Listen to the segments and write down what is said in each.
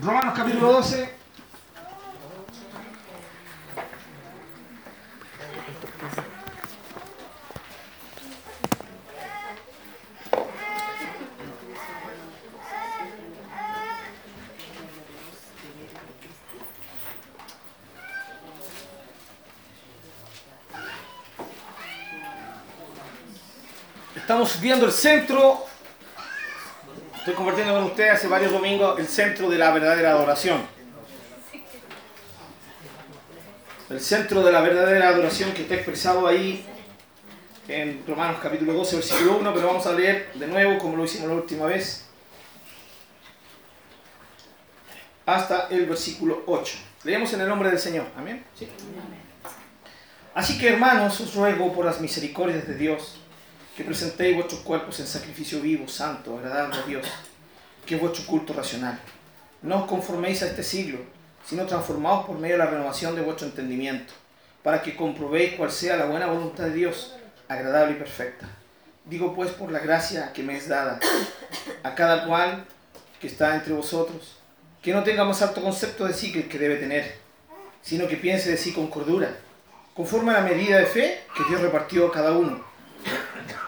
Romanos capítulo 12. Estamos viendo el centro, estoy compartiendo con ustedes hace varios domingos, el centro de la verdadera adoración. El centro de la verdadera adoración que está expresado ahí en Romanos capítulo 12, versículo 1, pero vamos a leer de nuevo como lo hicimos la última vez, hasta el versículo 8. Leemos en el nombre del Señor. Amén. ¿Sí? Así que hermanos, os ruego por las misericordias de Dios, que presentéis vuestros cuerpos en sacrificio vivo, santo, agradable a Dios, que es vuestro culto racional. No os conforméis a este siglo, sino transformaos por medio de la renovación de vuestro entendimiento, para que comprobéis cuál sea la buena voluntad de Dios, agradable y perfecta. Digo pues por la gracia que me es dada a cada cual que está entre vosotros, que no tenga más alto concepto de sí que el que debe tener, sino que piense de sí con cordura, conforme a la medida de fe que Dios repartió a cada uno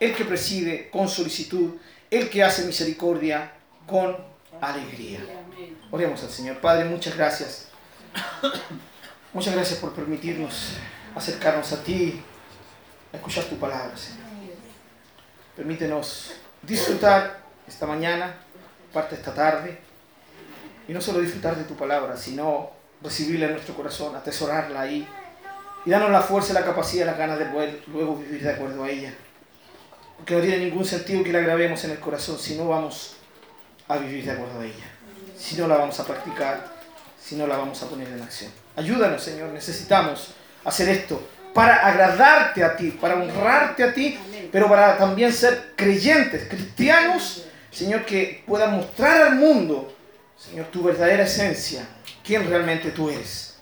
el que preside con solicitud, el que hace misericordia con alegría. Oremos al Señor. Padre, muchas gracias. Muchas gracias por permitirnos acercarnos a ti, a escuchar tu palabra, Señor. Permítenos disfrutar esta mañana, parte de esta tarde, y no solo disfrutar de tu palabra, sino recibirla en nuestro corazón, atesorarla ahí, y darnos la fuerza, la capacidad, las ganas de poder luego vivir de acuerdo a ella. Porque no tiene ningún sentido que la grabemos en el corazón si no vamos a vivir de acuerdo a ella, si no la vamos a practicar, si no la vamos a poner en acción. Ayúdanos, Señor, necesitamos hacer esto para agradarte a ti, para honrarte a ti, pero para también ser creyentes, cristianos, Señor, que puedan mostrar al mundo, Señor, tu verdadera esencia, quién realmente tú eres,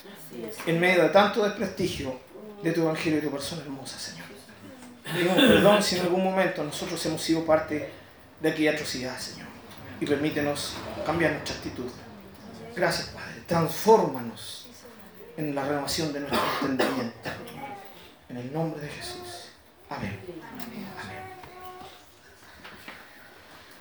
en medio de tanto desprestigio de tu evangelio y tu persona hermosa, Señor. Pedimos perdón si en algún momento nosotros hemos sido parte de aquella atrocidad, Señor. Y permítenos cambiar nuestra actitud. Gracias, Padre. Transfórmanos en la renovación de nuestro entendimiento. En el nombre de Jesús. Amén. Amén.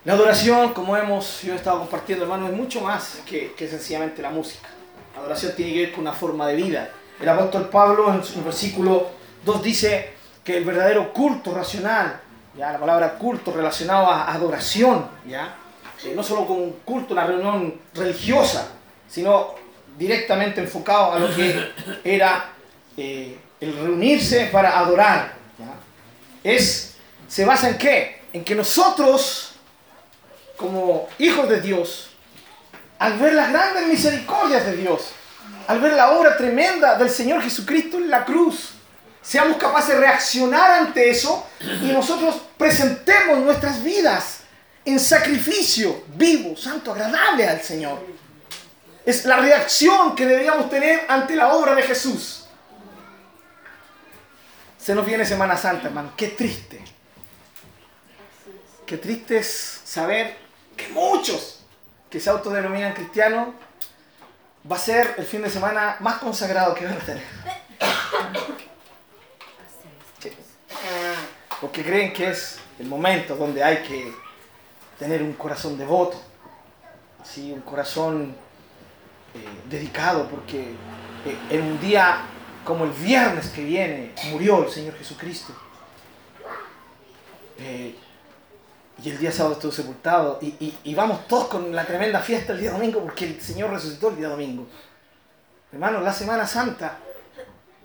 La adoración, como hemos yo he estado compartiendo, hermano, es mucho más que, que sencillamente la música. La adoración tiene que ver con una forma de vida. El apóstol Pablo en su versículo 2 dice, que el verdadero culto racional, ya la palabra culto relacionado a adoración, ya eh, no solo como un culto, una reunión religiosa, sino directamente enfocado a lo que era eh, el reunirse para adorar. Es, se basa en qué? En que nosotros, como hijos de Dios, al ver las grandes misericordias de Dios, al ver la obra tremenda del Señor Jesucristo en la cruz, seamos capaces de reaccionar ante eso y nosotros presentemos nuestras vidas en sacrificio vivo, santo, agradable al Señor. Es la reacción que deberíamos tener ante la obra de Jesús. Se nos viene Semana Santa, hermano. Qué triste. Qué triste es saber que muchos que se autodenominan cristianos va a ser el fin de semana más consagrado que van a tener. Porque creen que es el momento donde hay que tener un corazón devoto, ¿sí? un corazón eh, dedicado, porque eh, en un día como el viernes que viene murió el Señor Jesucristo. Eh, y el día sábado estuvo sepultado. Y, y, vamos todos con la tremenda fiesta el día domingo porque el Señor resucitó el día domingo. Hermanos, la Semana Santa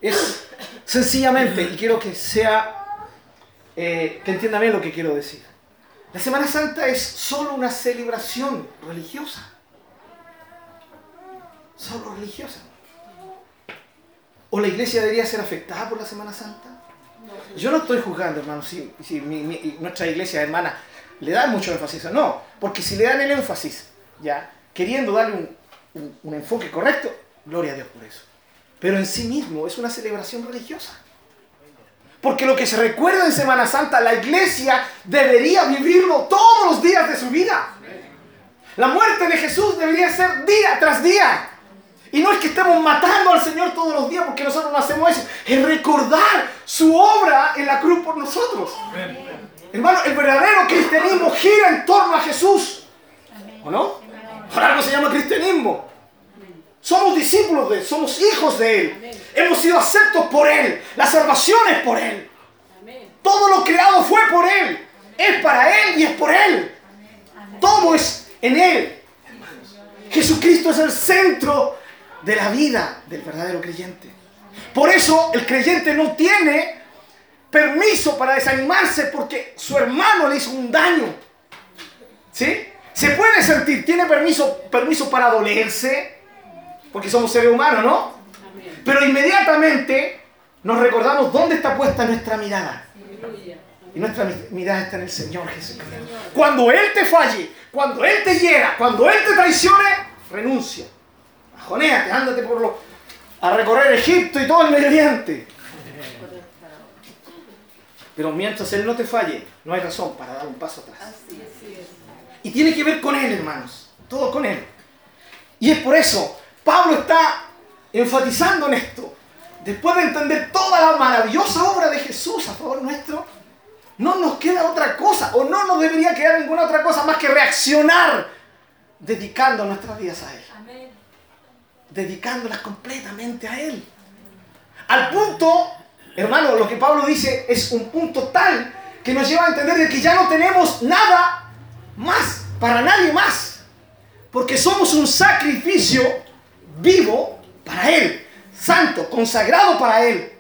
es sencillamente, y quiero que sea eh, que entienda bien lo que quiero decir. La Semana Santa es solo una celebración religiosa. solo religiosa. ¿O la iglesia debería ser afectada por la Semana Santa? Yo no estoy juzgando, hermano, si, nuestra iglesia hermana le da mucho énfasis. No, porque si le dan el énfasis, ya, queriendo darle un enfoque correcto, gloria a Dios por eso. Pero en sí mismo es una celebración religiosa. Porque lo que se recuerda en Semana Santa, la iglesia debería vivirlo todos los días de su vida. La muerte de Jesús debería ser día tras día. Y no es que estemos matando al Señor todos los días porque nosotros no hacemos eso. Es recordar su obra en la cruz por nosotros. Hermano, el verdadero cristianismo gira en torno a Jesús. ¿O no? Por algo se llama cristianismo. Somos discípulos de Él, somos hijos de Él. Hemos sido aceptos por Él. La salvación es por Él. Todo lo creado fue por Él. Es para Él y es por Él. Todo es en Él. Jesucristo es el centro de la vida del verdadero creyente. Por eso el creyente no tiene permiso para desanimarse porque su hermano le hizo un daño. ¿Sí? Se puede sentir, tiene permiso, permiso para dolerse, porque somos seres humanos, ¿no? Pero inmediatamente nos recordamos dónde está puesta nuestra mirada. Y nuestra mirada está en el Señor Jesucristo. Cuando Él te falle, cuando Él te hiera, cuando Él te traicione, renuncia. Ajonéate, ándate por lo, a recorrer Egipto y todo el Medio Oriente. Pero mientras Él no te falle, no hay razón para dar un paso atrás. Y tiene que ver con Él, hermanos. Todo con Él. Y es por eso Pablo está enfatizando en esto. Después de entender toda la maravillosa obra de Jesús a favor nuestro, no nos queda otra cosa, o no nos debería quedar ninguna otra cosa más que reaccionar dedicando nuestras vidas a Él. Dedicándolas completamente a Él. Al punto, hermano, lo que Pablo dice es un punto tal que nos lleva a entender de que ya no tenemos nada más para nadie más. Porque somos un sacrificio vivo para Él, santo, consagrado para Él.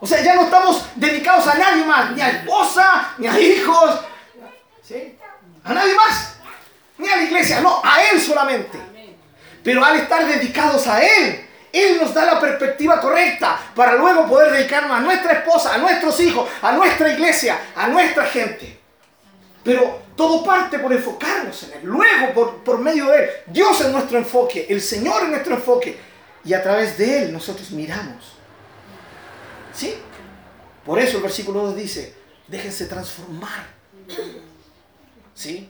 O sea, ya no estamos dedicados a nadie más, ni a esposa, ni a hijos, ¿sí? a nadie más, ni a la iglesia, no, a Él solamente. Pero al estar dedicados a Él, Él nos da la perspectiva correcta para luego poder dedicarnos a nuestra esposa, a nuestros hijos, a nuestra iglesia, a nuestra gente. Pero todo parte por enfocarnos en Él. Luego, por, por medio de Él, Dios es nuestro enfoque, el Señor es nuestro enfoque. Y a través de Él nosotros miramos. ¿Sí? Por eso el versículo 2 dice, déjense transformar. ¿Sí?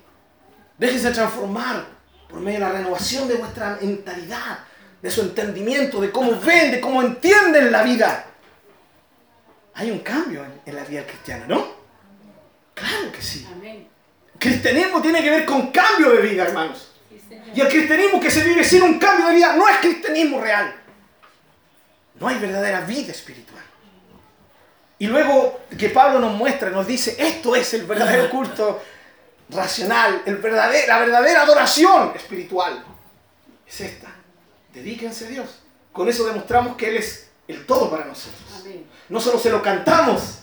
Déjense transformar por medio de la renovación de vuestra mentalidad, de su entendimiento, de cómo ven, de cómo entienden la vida. Hay un cambio en, en la vida cristiana, ¿no? Claro que sí. Amén. Cristianismo tiene que ver con cambio de vida, hermanos. Y el cristianismo que se vive sin un cambio de vida no es cristianismo real. No hay verdadera vida espiritual. Y luego que Pablo nos muestra, nos dice, esto es el verdadero culto racional, el verdadero, la verdadera adoración espiritual. Es esta. Dedíquense a Dios. Con eso demostramos que Él es el todo para nosotros. No solo se lo cantamos,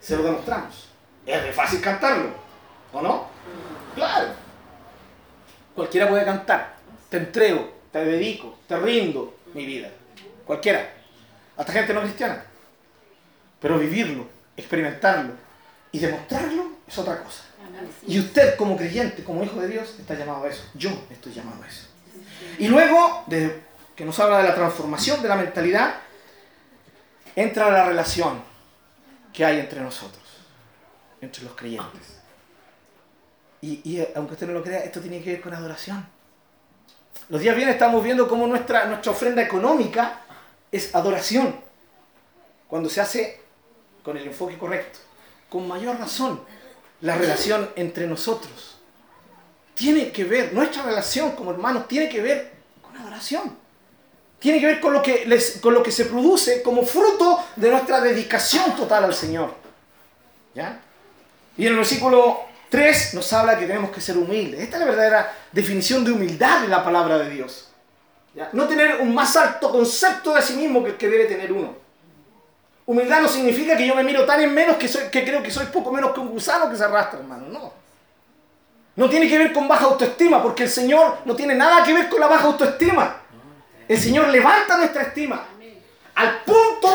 se lo demostramos. Es de fácil cantarlo, ¿O no? Claro. Cualquiera puede cantar. Te entrego, te dedico, te rindo mi vida. Cualquiera. Hasta gente no cristiana. Pero vivirlo, experimentarlo y demostrarlo es otra cosa. Y usted como creyente, como hijo de Dios, está llamado a eso. Yo estoy llamado a eso. Y luego, de, que nos habla de la transformación de la mentalidad, entra la relación que hay entre nosotros, entre los creyentes. Y, aunque usted no lo crea, esto tiene que ver con adoración. Los días vienen estamos viendo cómo nuestra, nuestra ofrenda económica es adoración. Cuando se hace con el enfoque correcto. Con mayor razón, la relación entre nosotros. Tiene que ver, nuestra relación como hermanos tiene que ver con adoración. Tiene que ver con lo que, les, con lo que se produce como fruto de nuestra dedicación total al Señor. ¿Ya? Y en el versículo 3 nos habla que tenemos que ser humildes. Esta es la verdadera definición de humildad en la palabra de Dios. No tener un más alto concepto de sí mismo que el que debe tener uno. Humildad no significa que yo me miro tan en menos que, soy, que creo que soy poco menos que un gusano que se arrastra, hermano. No. No tiene que ver con baja autoestima, porque el Señor no tiene nada que ver con la baja autoestima. El Señor levanta nuestra estima al punto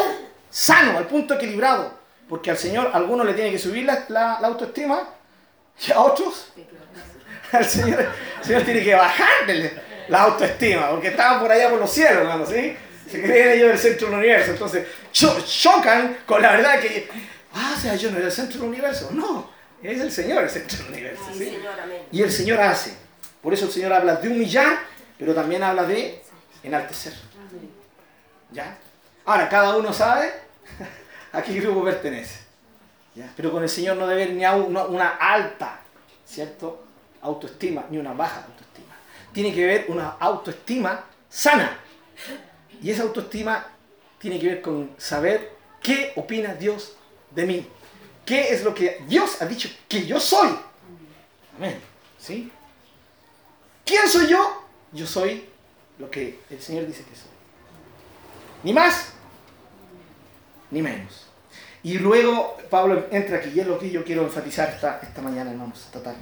sano, al punto equilibrado. Porque al Señor, a algunos le tiene que subir la, autoestima y a otros, al Señor, Señor tiene que bajarle la autoestima, porque estaban por allá por los cielos, hermano, ¿sí? Se creen ellos del centro del universo. Entonces, chocan con la verdad que, ah, o sea, yo no era el centro del universo. No, es el Señor el centro del universo. ¿sí? Y el Señor hace. Por eso el Señor habla de humillar, pero también habla de enaltecer. ¿Ya? Ahora, cada uno sabe a qué grupo pertenece. Pero con el Señor no debe haber ni una, alta, ¿cierto? Autoestima, ni una baja autoestima. Tiene que haber una autoestima sana. Y esa autoestima tiene que ver con saber qué opina Dios de mí. ¿Qué es lo que Dios ha dicho que yo soy? Amén. ¿Sí? ¿Quién soy yo? Yo soy lo que el Señor dice que soy. Ni más, ni menos. Y luego Pablo entra aquí, y es lo que yo quiero enfatizar esta, esta mañana, hermanos, esta tarde.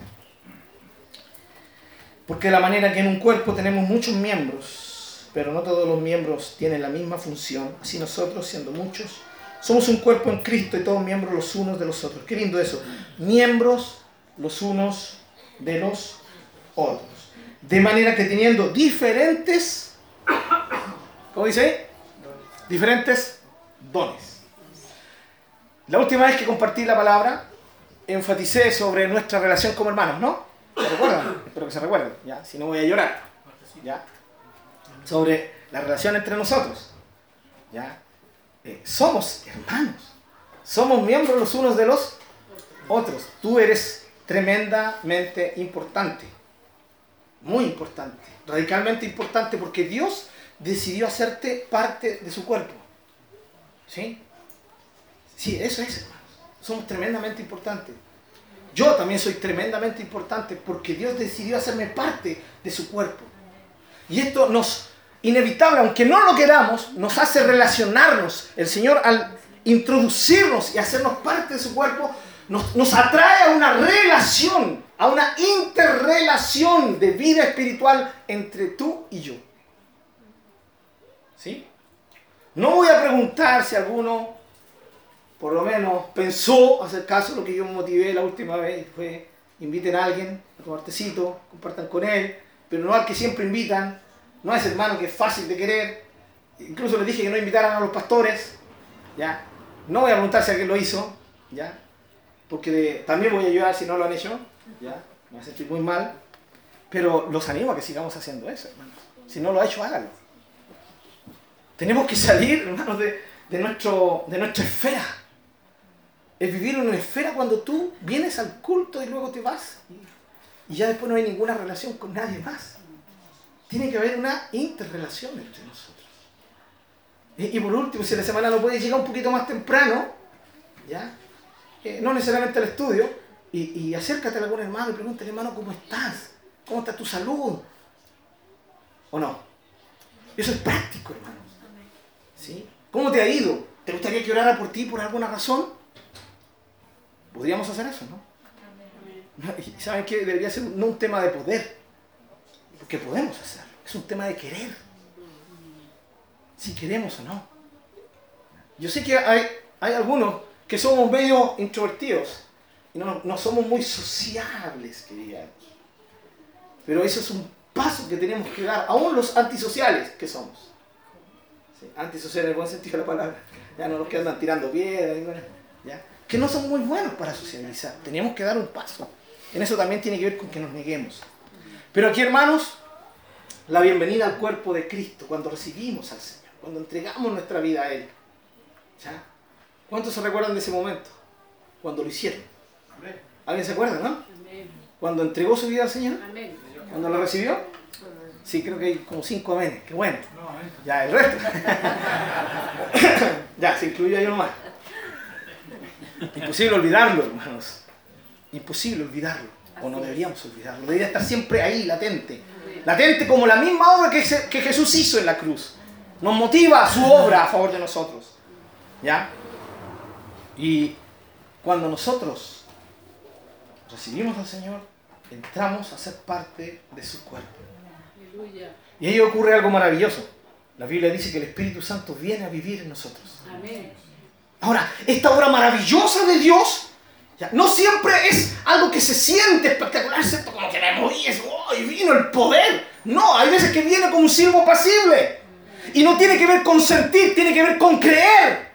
Porque la manera que en un cuerpo tenemos muchos miembros, pero no todos los miembros tienen la misma función, así nosotros, siendo muchos, somos un cuerpo en Cristo y todos miembros los unos de los otros. Qué lindo eso. Miembros los unos de los otros. De manera que teniendo diferentes, ¿cómo dice? Diferentes dones. La última vez que compartí la palabra, enfaticé sobre nuestra relación como hermanos, ¿no? ¿Se recuerdan? Espero que se recuerden, ¿ya? Si no voy a llorar, ¿ya? Sobre la relación entre nosotros, ¿ya? Eh, somos hermanos, somos miembros los unos de los otros. Tú eres tremendamente importante, muy importante, radicalmente importante, porque Dios decidió hacerte parte de su cuerpo. ¿Sí? Sí, eso es, hermanos. Somos tremendamente importantes. Yo también soy tremendamente importante porque Dios decidió hacerme parte de su cuerpo. Y esto nos inevitable, aunque no lo queramos, nos hace relacionarnos. El Señor al introducirnos y hacernos parte de su cuerpo, nos, atrae a una relación, a una interrelación de vida espiritual entre tú y yo. ¿Sí? No voy a preguntar si alguno, por lo menos, pensó hacer caso de lo que yo motivé la última vez, fue inviten a alguien a tomar tecito, compartan con él, pero no al que siempre invitan, no es hermano que es fácil de querer. Incluso le dije que no invitaran a los pastores. ¿ya? No voy a preguntar si alguien lo hizo, ¿ya? porque también voy a ayudar si no lo han hecho. ¿ya? Me voy a sentir muy mal. Pero los animo a que sigamos haciendo eso, hermanos. Si no lo ha hecho, háganlo. Tenemos que salir, hermanos, de, nuestro, de nuestra esfera. Es vivir una esfera cuando tú vienes al culto y luego te vas. y ya después no hay ninguna relación con nadie más. Tiene que haber una interrelación entre nosotros. Y, por último, si la semana no puede llegar un poquito más temprano, ¿ya? Eh, no necesariamente al estudio, y, acércate a algún hermano y pregúntale, hermano, ¿cómo estás? ¿Cómo está tu salud? ¿O no? Eso es práctico, hermano. ¿Sí? ¿Cómo te ha ido? ¿Te gustaría que orara por ti por alguna razón? Podríamos hacer eso, ¿no? ¿Y saben qué? Debería ser no un tema de poder, porque podemos hacerlo. Es un tema de querer. Si queremos o no. Yo sé que hay, hay algunos que somos medio introvertidos y no, no somos muy sociables, que digamos. Pero eso es un paso que tenemos que dar, aún los antisociales que somos. antisociales en el buen sentido de la palabra. Ya no los que andan tirando piedras, ¿ya? Que no son muy buenos para socializar. Tenemos que dar un paso. En eso también tiene que ver con que nos neguemos. Pero aquí, hermanos, la bienvenida al cuerpo de Cristo, cuando recibimos al Señor, cuando entregamos nuestra vida a Él. ¿Ya? ¿Cuántos se recuerdan de ese momento? Cuando lo hicieron. ¿Alguien se acuerda, no? Cuando entregó su vida al Señor. Cuando lo recibió. Sí, creo que hay como cinco amenes. Qué bueno. Ya, el resto. ya, se incluyó ahí nomás. Imposible olvidarlo, hermanos. Imposible olvidarlo. O no deberíamos olvidarlo. Debería estar siempre ahí, latente latente como la misma obra que, que Jesús hizo en la cruz. Nos motiva su obra a favor de nosotros. ¿Ya? Y cuando nosotros recibimos al Señor, entramos a ser parte de su cuerpo. Y ahí ocurre algo maravilloso. La Biblia dice que el Espíritu Santo viene a vivir en nosotros. Ahora, esta obra maravillosa de Dios no siempre es algo que se siente espectacular, ¿cierto? Como que me moví, y vino el poder. No, hay veces que viene como un siervo pasible. Y no tiene que ver con sentir, tiene que ver con creer.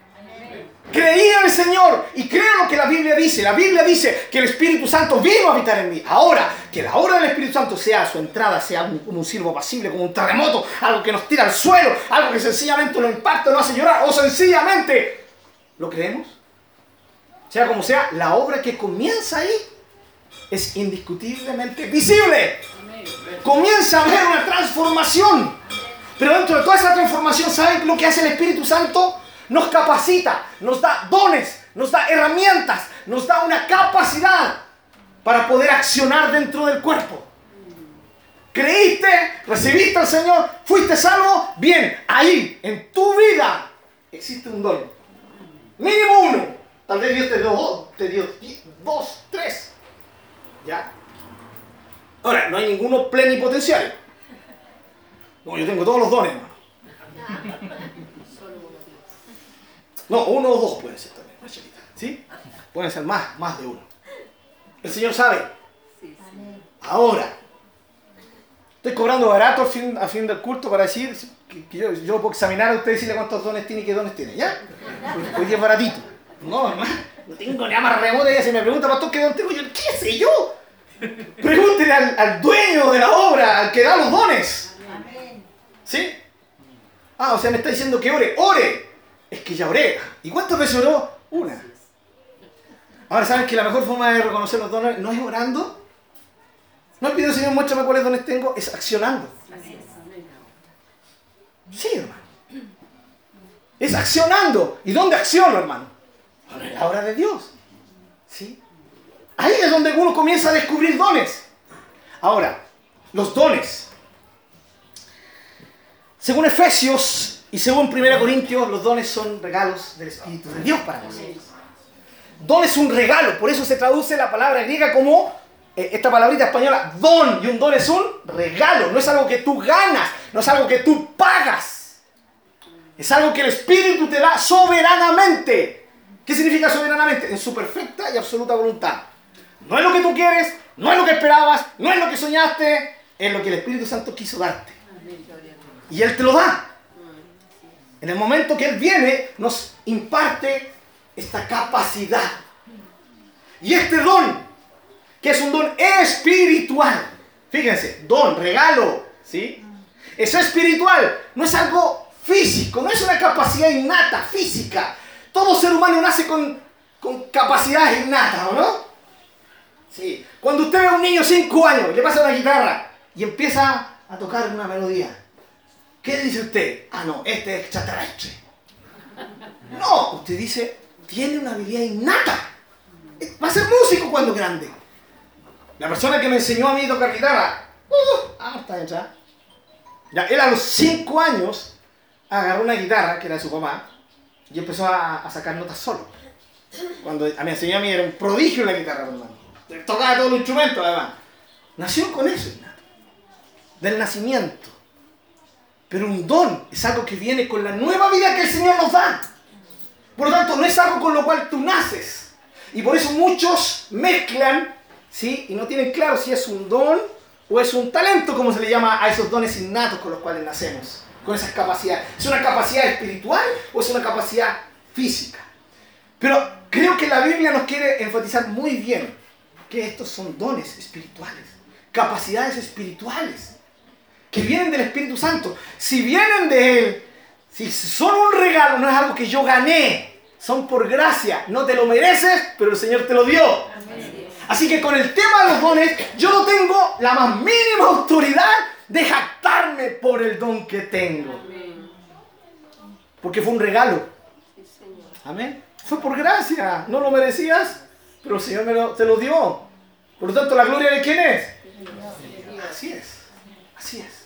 Creí en el Señor y creo lo que la Biblia dice. La Biblia dice que el Espíritu Santo vino a habitar en mí. Ahora, que la obra del Espíritu Santo sea su entrada, sea un, como un siervo pasible, como un terremoto, algo que nos tira al suelo, algo que sencillamente lo impacta, lo hace llorar, o sencillamente, ¿lo creemos? Sea como sea, la obra que comienza ahí es indiscutiblemente visible. Comienza a haber una transformación. Pero dentro de toda esa transformación, ¿saben lo que hace el Espíritu Santo? Nos capacita, nos da dones, nos da herramientas, nos da una capacidad para poder accionar dentro del cuerpo. ¿Creíste? ¿Recibiste al Señor? ¿Fuiste salvo? Bien, ahí, en tu vida, existe un don. Mínimo uno. Tal vez Dios te dio dos, te dio dos, tres. ¿Ya? Ahora, no hay ninguno plenipotenciario. No, yo tengo todos los dones, hermano. No, uno o dos puede ser también, Machelita. ¿Sí? Pueden ser más, más de uno. El Señor sabe. Ahora, estoy cobrando barato al fin, fin del culto para decir que, yo, yo, puedo examinar a usted y decirle cuántos dones tiene y qué dones tiene, ¿ya? Porque hoy es baratito. No, hermano, no tengo ni más remota. Y se me pregunta, pastor, ¿qué don tengo yo? ¿Qué sé yo? Pregúntele al, al dueño de la obra, al que da los dones. ¿Sí? Ah, o sea, me está diciendo que ore. ¡Ore! Es que ya oré. ¿Y cuántas veces oró? Una. Ahora, ¿saben que la mejor forma de reconocer los dones no es orando? No es pidiendo, Señor, muéstrame cuáles dones tengo, es accionando. Sí, hermano. Es accionando. ¿Y dónde acciono, hermano? en la obra de Dios. ¿Sí? Ahí es donde uno comienza a descubrir dones. Ahora, los dones según Efesios y según 1 Corintios, los dones son regalos del Espíritu de Dios para nosotros. Don es un regalo, por eso se traduce la palabra griega como esta palabrita española, don, y un don es un regalo, no es algo que tú ganas, no es algo que tú pagas, es algo que el Espíritu te da soberanamente. ¿Qué significa soberanamente? En su perfecta y absoluta voluntad. No es lo que tú quieres, no es lo que esperabas, no es lo que soñaste, es lo que el Espíritu Santo quiso darte. Y Él te lo da. En el momento que Él viene, nos imparte esta capacidad. Y este don, que es un don espiritual. Fíjense, don, regalo, ¿sí? Es espiritual, no es algo físico, no es una capacidad innata, física. Todo ser humano nace con, con capacidades innatas, ¿o no? Sí. Cuando usted ve a un niño de 5 años, le pasa una guitarra y empieza a tocar una melodía. ¿Qué dice usted? Ah, no, este es extraterrestre. No, usted dice, tiene una habilidad innata. Va a ser músico cuando grande. La persona que me enseñó a mí tocar guitarra, uh, ah, está hecha. Ya, él a los 5 años agarró una guitarra, que era de su papá, y empezó a, sacar notas solo. Cuando a me enseñó a mí era un prodigio la guitarra, hermano. Tocaba todos los instrumentos, además. Nació con eso, del nacimiento. Pero un don es algo que viene con la nueva vida que el Señor nos da. Por lo tanto, no es algo con lo cual tú naces. Y por eso muchos mezclan, ¿sí? Y no tienen claro si es un don o es un talento, como se le llama a esos dones innatos con los cuales nacemos. Con esas capacidades. ¿Es una capacidad espiritual o es una capacidad física? Pero creo que la Biblia nos quiere enfatizar muy bien que estos son dones espirituales, capacidades espirituales que vienen del Espíritu Santo, si vienen de Él, si son un regalo, no es algo que yo gané, son por gracia, no te lo mereces, pero el Señor te lo dio. Así que con el tema de los dones, yo no tengo la más mínima autoridad de jactarme por el don que tengo. Porque fue un regalo. Amén. Fue por gracia, no lo merecías, pero el Señor te lo dio. Por lo tanto, ¿la gloria de quién es? Así es, así es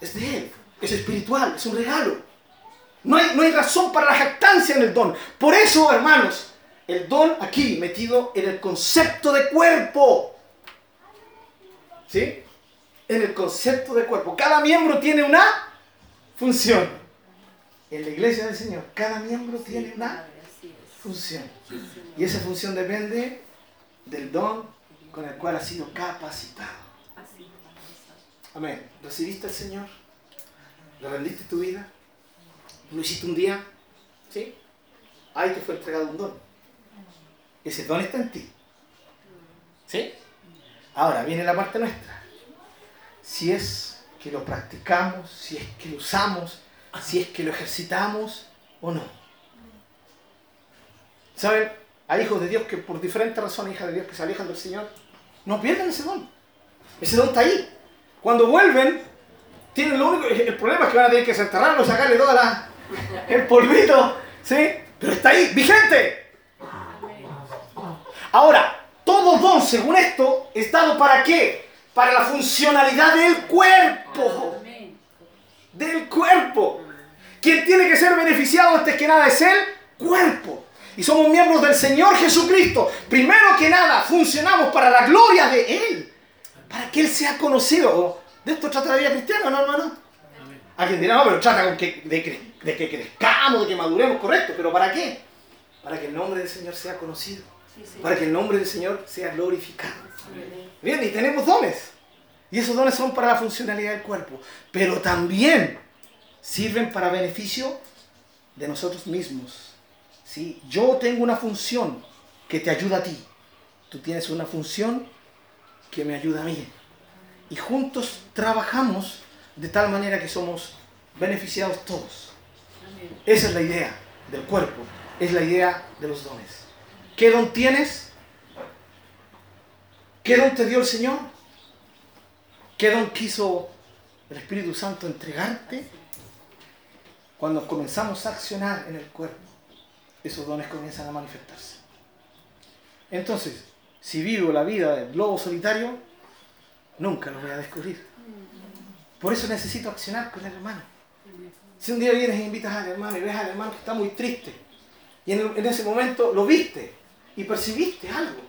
es, de Él, es espiritual, es un regalo. No hay, no hay razón para la jactancia en el don. Por eso, hermanos, el don aquí metido en el concepto de cuerpo. ¿Sí? En el concepto de cuerpo. Cada miembro tiene una función. En la iglesia del Señor, cada miembro tiene una función. Y esa función depende del don con el cual ha sido capacitado. Amén. ¿Recibiste al Señor? ¿Le rendiste tu vida? ¿Lo hiciste un día? ¿Sí? Ahí te fue entregado un don. Ese don está en ti. ¿Sí? Ahora viene la parte nuestra. Si es que lo practicamos, si es que lo usamos, si es que lo ejercitamos o no. ¿Saben? Hay hijos de Dios que por diferentes razones, hijas de Dios que se alejan del Señor, no pierden ese don. Ese don está ahí. Cuando vuelven, tienen lo único, el problema es que van a tener que desenterrarlo, sacarle toda la, el polvito, ¿sí? Pero está ahí, vigente. Ahora, todo don, según esto, es dado para qué? Para la funcionalidad del cuerpo. Del cuerpo. Quien tiene que ser beneficiado antes que nada es el cuerpo. Y somos miembros del Señor Jesucristo. Primero que nada, funcionamos para la gloria de Él. Para que Él sea conocido. ¿De esto trata la vida cristiana, no, hermano? Alguien dirá, no, pero trata que, de, que crezcamos, de que maduremos, correcto. ¿Pero para qué? Para que el nombre del Señor sea conocido. Para que el nombre del Señor sea glorificado. Bien, y tenemos dones. Y esos dones son para la funcionalidad del cuerpo. Pero también sirven para beneficio de nosotros mismos. ¿sí? Yo tengo una función que te ayuda a ti. Tú tienes una función que me ayuda a mí. Y juntos trabajamos de tal manera que somos beneficiados todos. Esa es la idea del cuerpo, es la idea de los dones. ¿Qué don tienes? ¿Qué don te dio el Señor? ¿Qué don quiso el Espíritu Santo entregarte? Cuando comenzamos a accionar en el cuerpo esos dones comienzan a manifestarse. Entonces, si vivo la vida del globo solitario, nunca lo voy a descubrir. Por eso necesito accionar con el hermano. Si un día vienes e invitas al hermano y ves al hermano que está muy triste, y en, ese momento lo viste y percibiste algo,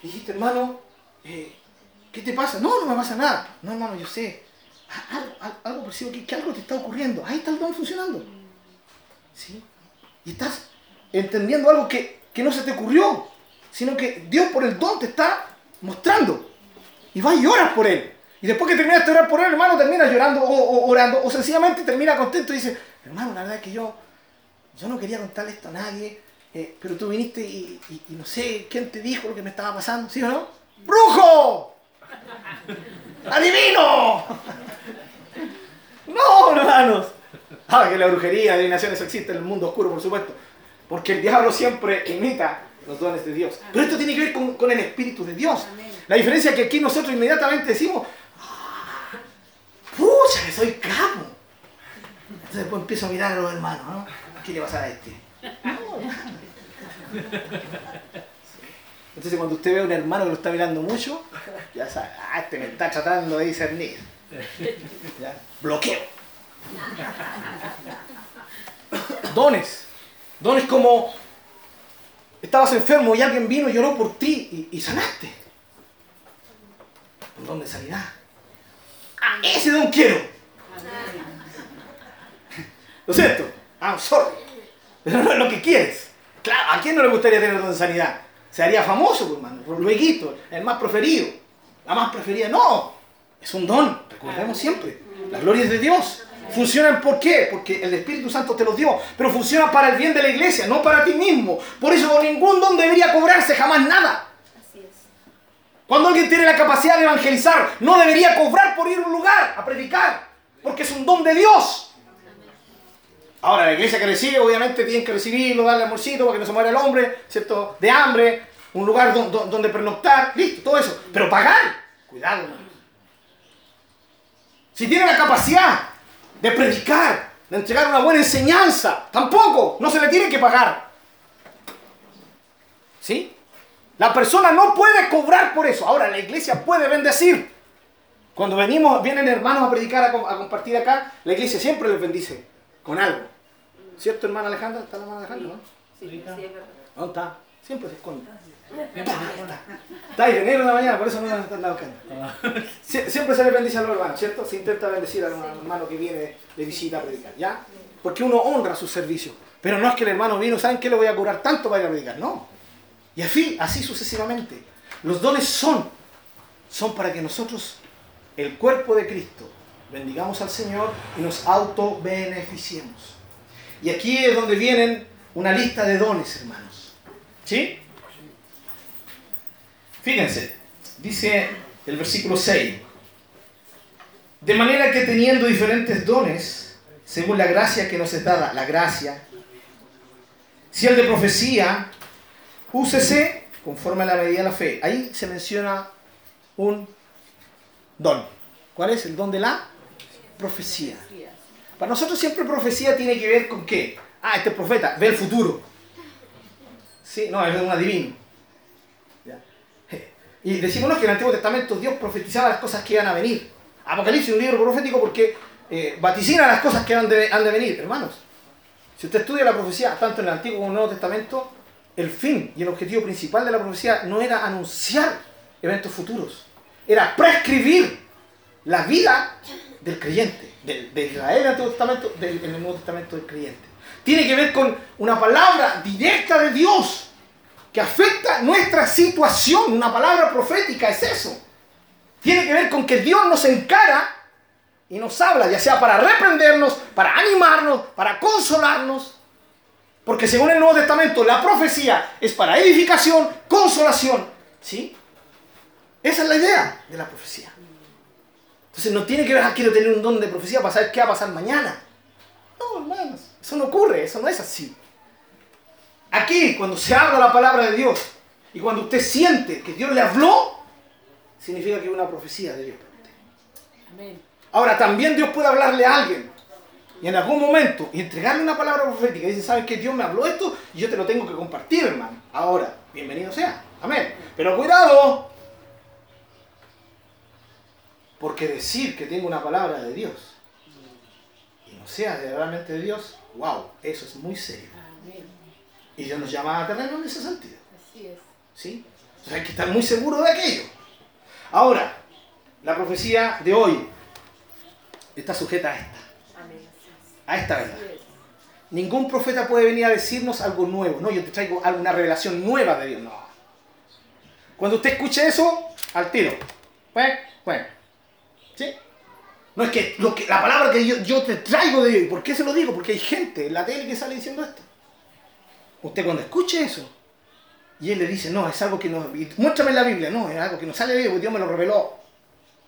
y dijiste, hermano, eh, ¿qué te pasa? No, no me pasa nada. No, hermano, yo sé. Algo, algo percibo que, que algo te está ocurriendo. Ahí está el don funcionando. ¿Sí? Y estás entendiendo algo que, no se te ocurrió, sino que Dios por el don te está mostrando. Y vas y oras por él. Y después que terminas de orar por él, hermano, terminas llorando o, orando, o sencillamente termina contento y dice, hermano, la verdad es que yo, yo no quería contarle esto a nadie, eh, pero tú viniste y, no sé quién te dijo lo que me estaba pasando, ¿sí o no? ¡Brujo! ¡Adivino! no, hermanos. Ah, que la brujería, adivinación, eso existe en el mundo oscuro, por supuesto. Porque el diablo siempre imita los dones de Dios. Pero esto tiene que ver con, el Espíritu de Dios. La diferencia es que aquí nosotros inmediatamente decimos, ah, pucha, que soy capo. Entonces después empiezo a mirar a los hermanos, ¿no? ¿Qué le pasa a este? Entonces cuando usted ve a un hermano que lo está mirando mucho, ya sabe, ah, este me está tratando de discernir. Bloqueo. Dones. Dones como estabas enfermo y alguien vino y lloró por ti y, sanaste. Un don de sanidad. Ah, ese don quiero. Lo siento. I'm sorry. Pero no es lo que quieres. Claro, ¿a quién no le gustaría tener don de sanidad? Se haría famoso, pues, hermano. Luego, el más preferido. La más preferida. No. Es un don. Recordemos siempre. La gloria es de Dios. Funcionan ¿por qué? Porque el Espíritu Santo te los dio, pero funcionan para el bien de la iglesia, no para ti mismo. Por eso ningún don debería cobrarse jamás nada. Cuando alguien tiene la capacidad de evangelizar, no debería cobrar por ir a un lugar a predicar, porque es un don de Dios. Ahora, la iglesia que recibe, obviamente tiene que recibirlo, darle amorcito para que no se muera el hombre, ¿cierto? De hambre, un lugar donde pernoctar, listo, todo eso. Pero pagar, cuidado, Si tiene la capacidad de predicar, de entregar una buena enseñanza. Tampoco, no se le tiene que pagar. ¿Sí? La persona no puede cobrar por eso. Ahora, la iglesia puede bendecir. Cuando venimos, vienen hermanos a predicar, a, compartir acá, la iglesia siempre les bendice con algo. ¿Cierto, hermana Alejandra? ¿Está la hermana Alejandra? Sí, sí, ¿Dónde está? Siempre se esconde. Está ahí de negro en la mañana, por eso no nos están dando cuenta. Siempre se le bendice a los hermanos, ¿cierto? Se intenta bendecir a un hermano que viene de visita a predicar, ¿ya? Porque uno honra su servicio. Pero no es que el hermano vino, ¿saben qué le voy a curar tanto para ir a predicar? No. Y así, así sucesivamente. Los dones son, son para que nosotros, el cuerpo de Cristo, bendigamos al Señor y nos auto-beneficiemos. Y aquí es donde vienen una lista de dones, hermanos. ¿Sí? Fíjense, dice el versículo 6. De manera que teniendo diferentes dones, según la gracia que nos es dada, la gracia, si el de profecía, úsese conforme a la medida de la fe. Ahí se menciona un don. ¿Cuál es? El don de la profecía. Para nosotros siempre profecía tiene que ver con qué. Ah, este profeta ve el futuro. Sí, no, es un adivino. Y decimos que en el Antiguo Testamento Dios profetizaba las cosas que iban a venir. Apocalipsis es un libro profético porque eh, vaticina las cosas que han de, han de venir, hermanos. Si usted estudia la profecía, tanto en el Antiguo como en el Nuevo Testamento, el fin y el objetivo principal de la profecía no era anunciar eventos futuros, era prescribir la vida del creyente, de, Israel en el Antiguo Testamento, en el Nuevo Testamento del creyente. Tiene que ver con una palabra directa de Dios que afecta nuestra situación. Una palabra profética es eso. Tiene que ver con que Dios nos encara y nos habla, ya sea para reprendernos, para animarnos, para consolarnos. Porque según el Nuevo Testamento, la profecía es para edificación, consolación. ¿Sí? Esa es la idea de la profecía. Entonces no tiene que ver, ah, quiero tener un don de profecía para saber qué va a pasar mañana. No, hermanos, eso no ocurre, eso no es así. Aquí, cuando se habla la palabra de Dios y cuando usted siente que Dios le habló, significa que es una profecía de Dios Amén. Ahora, también Dios puede hablarle a alguien y en algún momento y entregarle una palabra profética. Y dice, ¿sabes que Dios me habló esto y yo te lo tengo que compartir, hermano? Ahora, bienvenido sea. Amén. Pero cuidado. Porque decir que tengo una palabra de Dios y no sea realmente de Dios, wow, eso es muy serio. Y Dios nos llama a terreno en ese sentido. Así es. ¿Sí? O sea, hay que estar muy seguro de aquello. Ahora, la profecía de hoy está sujeta a esta. A esta verdad. Ningún profeta puede venir a decirnos algo nuevo. No, yo te traigo alguna revelación nueva de Dios. No. Cuando usted escuche eso, al tiro. Pues, pues. ¿Sí? No es que, lo que la palabra que yo, te traigo de Dios. ¿Por qué se lo digo? Porque hay gente en la tele que sale diciendo esto. Usted cuando escuche eso, y él le dice, no, es algo que no. Muéstrame la Biblia. No, es algo que no sale de Dios, porque Dios me lo reveló.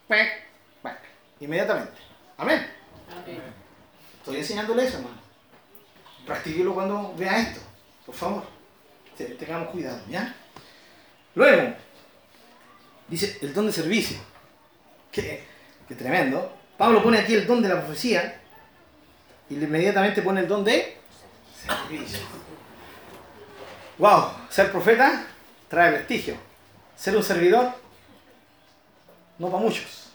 Pues, inmediatamente. Amén. Estoy enseñándole eso, hermano. Practíquelo cuando vea esto, por favor. Tengamos cuidado, ¿ya? Luego, dice el don de servicio. Qué, tremendo. Pablo pone aquí el don de la profecía y inmediatamente pone el don de servicio. Wow, ser profeta trae prestigio. Ser un servidor, no para muchos.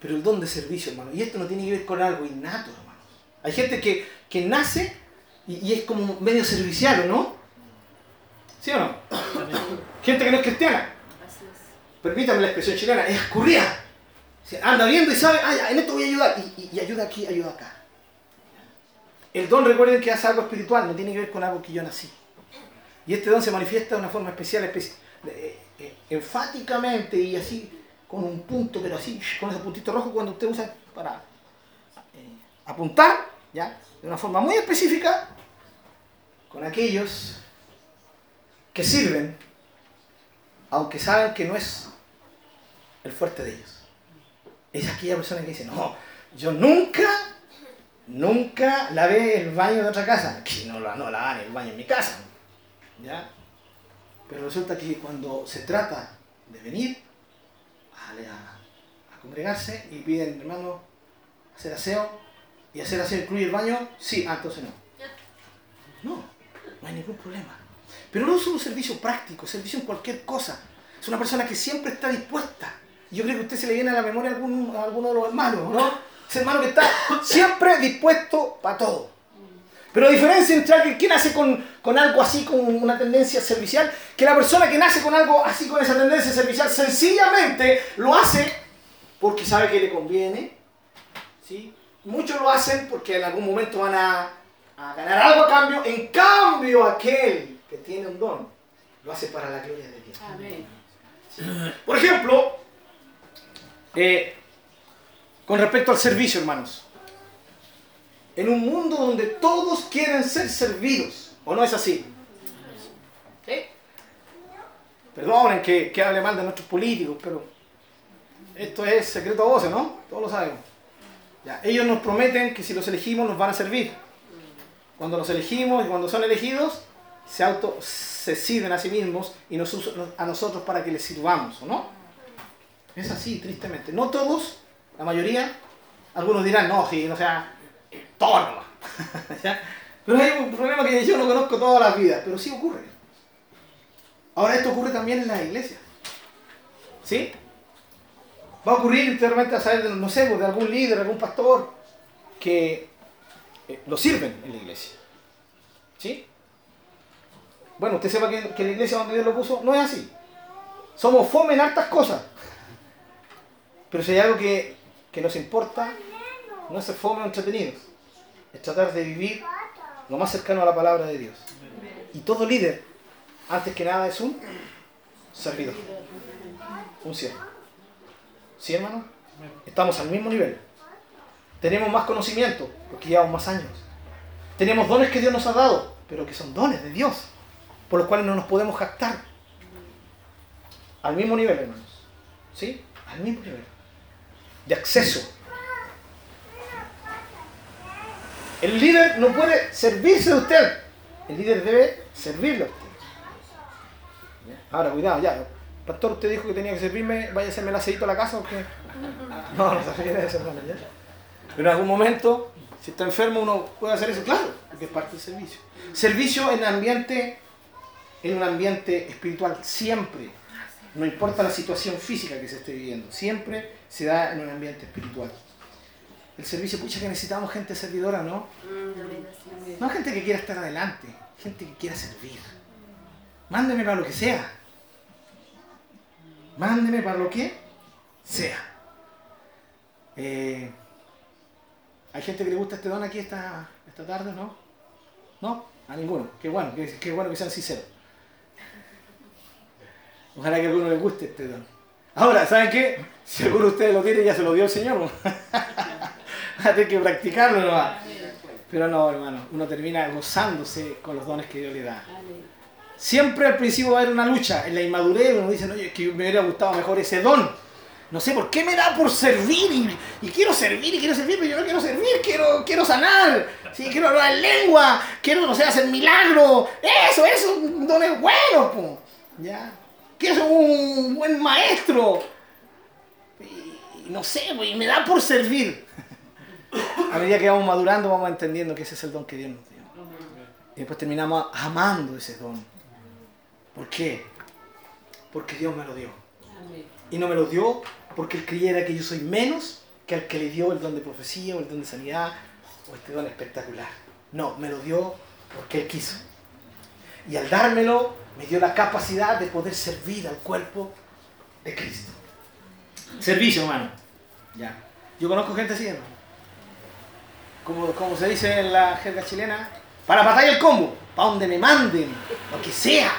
Pero el don de servicio, hermano. Y esto no tiene que ver con algo innato, hermano. Hay gente que, que nace y, es como medio servicial, no? ¿Sí o no? gente que no es cristiana. Permítame la expresión chilena, es escurrida. anda viendo y sabe, ah, en esto voy a ayudar. Y, ayuda aquí, ayuda acá. El don, recuerden que hace algo espiritual, no tiene que ver con algo que yo nací. Y este don se manifiesta de una forma especial, eh, eh, enfáticamente y así con un punto, pero así, con ese puntito rojo cuando usted usa para eh, apuntar, ¿ya? De una forma muy específica, con aquellos que sirven, aunque saben que no es el fuerte de ellos. Es aquella persona que dice, no, yo nunca, nunca lavé el baño de otra casa. Que no, no lavan el baño en mi casa. ¿Ya? Pero resulta que cuando se trata de venir a, congregarse y piden, hermano, hacer aseo. ¿Y hacer aseo incluye el baño? Sí, ah, entonces no. No, no hay ningún problema. Pero no es un servicio práctico, servicio en cualquier cosa. Es una persona que siempre está dispuesta. Yo creo que a usted se le viene a la memoria a, alguno de los hermanos, ¿no? Ese hermano que está siempre dispuesto para todo. Pero la diferencia entre alguien que nace con, con, algo así, con una tendencia servicial, que la persona que nace con algo así, con esa tendencia servicial, sencillamente lo hace porque sabe que le conviene. ¿sí? Muchos lo hacen porque en algún momento van a, a ganar algo a cambio. En cambio, aquel que tiene un don, lo hace para la gloria de Dios. Amén. Por ejemplo, eh, con respecto al servicio, hermanos en un mundo donde todos quieren ser servidos. ¿O no es así? ¿Sí? Perdonen que, que hable mal de nuestros políticos, pero esto es secreto a voces, ¿no? Todos lo sabemos. Ya, ellos nos prometen que si los elegimos nos van a servir. Cuando los elegimos y cuando son elegidos, se auto se sirven a sí mismos y nos usan a nosotros para que les sirvamos, ¿o no? Es así, tristemente. No todos, la mayoría, algunos dirán, no, sí, no sea, todo Pero hay un problema que yo no conozco todas las vidas, pero sí ocurre. Ahora esto ocurre también en la iglesia. ¿Sí? Va a ocurrir literalmente a saber, no sé, pues, de algún líder, algún pastor, que eh, lo sirven en la iglesia. ¿Sí? Bueno, usted sepa que, que la iglesia donde Dios lo puso no es así. Somos fome en hartas cosas. Pero si hay algo que, que nos importa, no es ser fome o entretenidos es tratar de vivir lo más cercano a la palabra de Dios. Y todo líder, antes que nada, es un servidor, un siervo. ¿Sí, hermano? Estamos al mismo nivel. Tenemos más conocimiento, porque llevamos más años. Tenemos dones que Dios nos ha dado, pero que son dones de Dios, por los cuales no nos podemos jactar. Al mismo nivel, hermanos. ¿Sí? Al mismo nivel. De acceso El líder no puede servirse de usted. El líder debe servirle a usted. Ahora, cuidado, ya. Pastor, usted dijo que tenía que servirme, vaya a hacerme el aceito a la casa o qué. No, no se refiere a eso, hermano. ¿ya? Pero en algún momento, si está enfermo, uno puede hacer eso, claro, porque es parte del servicio. Servicio en ambiente, en un ambiente espiritual, siempre. No importa la situación física que se esté viviendo, siempre se da en un ambiente espiritual el servicio, pucha que necesitamos gente servidora, ¿no? No gente que quiera estar adelante, gente que quiera servir. Mándeme para lo que sea. Mándeme para lo que sea. Eh, ¿Hay gente que le gusta este don aquí esta, esta tarde, no? ¿No? A ninguno. Qué bueno, qué, bueno que sean sinceros. Ojalá que a alguno le guste este don. Ahora, ¿saben qué? De ustedes lo tiene, ya se lo dio el Señor. Hay que practicarlo nomás. Pero no, hermano, uno termina gozándose con los dones que Dios le da. Siempre al principio va a haber una lucha. En la inmadurez uno dice, no, es que me hubiera gustado mejor ese don. No sé por qué me da por servir y, quiero servir y quiero servir, pero yo no quiero servir, quiero, quiero sanar, ¿sí? quiero hablar en lengua, quiero, no sé, hacer milagro. Eso, eso, don es bueno, ¿ya? Quiero ser un buen maestro. Y, no sé, y me da por servir a medida que vamos madurando, vamos entendiendo que ese es el don que Dios nos dio. Y después terminamos amando ese don. ¿Por qué? Porque Dios me lo dio. Y no me lo dio porque Él creyera que yo soy menos que al que le dio el don de profecía o el don de sanidad o este don espectacular. No, me lo dio porque Él quiso. Y al dármelo, me dio la capacidad de poder servir al cuerpo de Cristo. Servicio, hermano. Ya. Yo conozco gente así, hermano como, se dice en la jerga chilena, para batalla el combo, para donde me manden, lo que sea.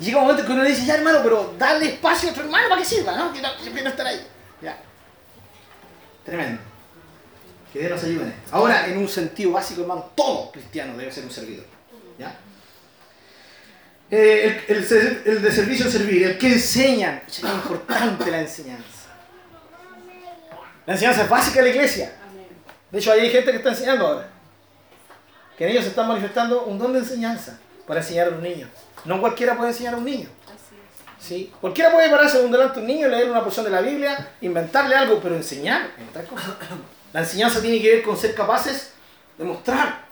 llega un momento que uno le dice, ya hermano, pero dale espacio a otro hermano para que sirva, ¿no? Quiero, quiero estar ahí. Ya. Tremendo. Que Dios nos ayude. Ahora, en un sentido básico, hermano, todo cristiano debe ser un servidor. Eh, el, el, de servicio servir, el que enseñan. Es importante la enseñanza. La enseñanza es básica de la iglesia. De hecho, hay gente que está enseñando ahora. Que en ellos se está manifestando un don de enseñanza para enseñar a los niños. No cualquiera puede enseñar a un niño. ¿Sí? Cualquiera puede pararse un delante de un niño, leer una porción de la Biblia, inventarle algo, pero enseñar La enseñanza tiene que ver con ser capaces de mostrar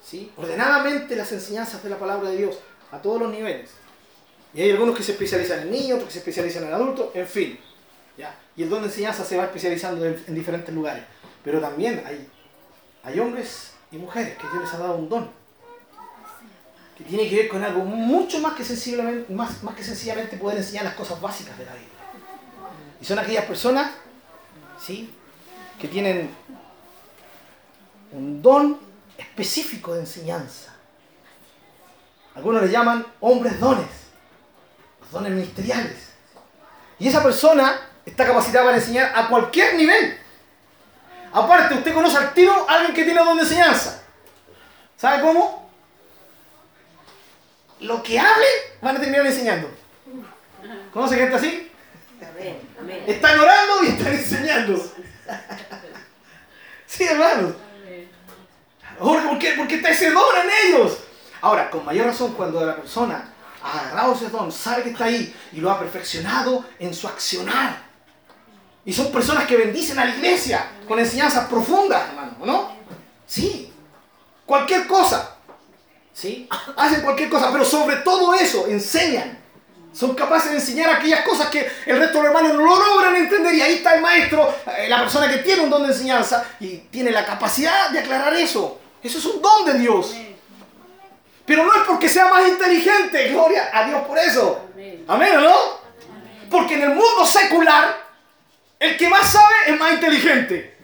¿sí? ordenadamente las enseñanzas de la palabra de Dios a todos los niveles. Y hay algunos que se especializan en niños, otros que se especializan en adultos, en fin. ¿ya? Y el don de enseñanza se va especializando en diferentes lugares. Pero también hay, hay hombres y mujeres, que Dios les ha dado un don. Que tiene que ver con algo mucho más que, sensiblemente, más, más que sencillamente poder enseñar las cosas básicas de la vida. Y son aquellas personas, ¿sí? Que tienen un don específico de enseñanza. Algunos le llaman hombres dones, dones ministeriales. Y esa persona está capacitada para enseñar a cualquier nivel. Aparte, usted conoce al tiro a alguien que tiene don de enseñanza. ¿Sabe cómo? Lo que hable van a terminar enseñando. ¿Conoce gente así? Están orando y están enseñando. sí, hermano. ¿Por qué? Porque está ese don en ellos. Ahora, con mayor razón, cuando la persona ha agarrado ese don, sabe que está ahí y lo ha perfeccionado en su accionar. Y son personas que bendicen a la iglesia con enseñanzas profundas, hermano, ¿no? Sí. Cualquier cosa. ¿Sí? Hacen cualquier cosa, pero sobre todo eso, enseñan. Son capaces de enseñar aquellas cosas que el resto de los hermanos no lo logran entender. Y ahí está el maestro, eh, la persona que tiene un don de enseñanza y tiene la capacidad de aclarar eso. Eso es un don de Dios. Pero no es porque sea más inteligente, gloria a Dios por eso. Amén, ¿o no? Porque en el mundo secular, el que más sabe es más inteligente.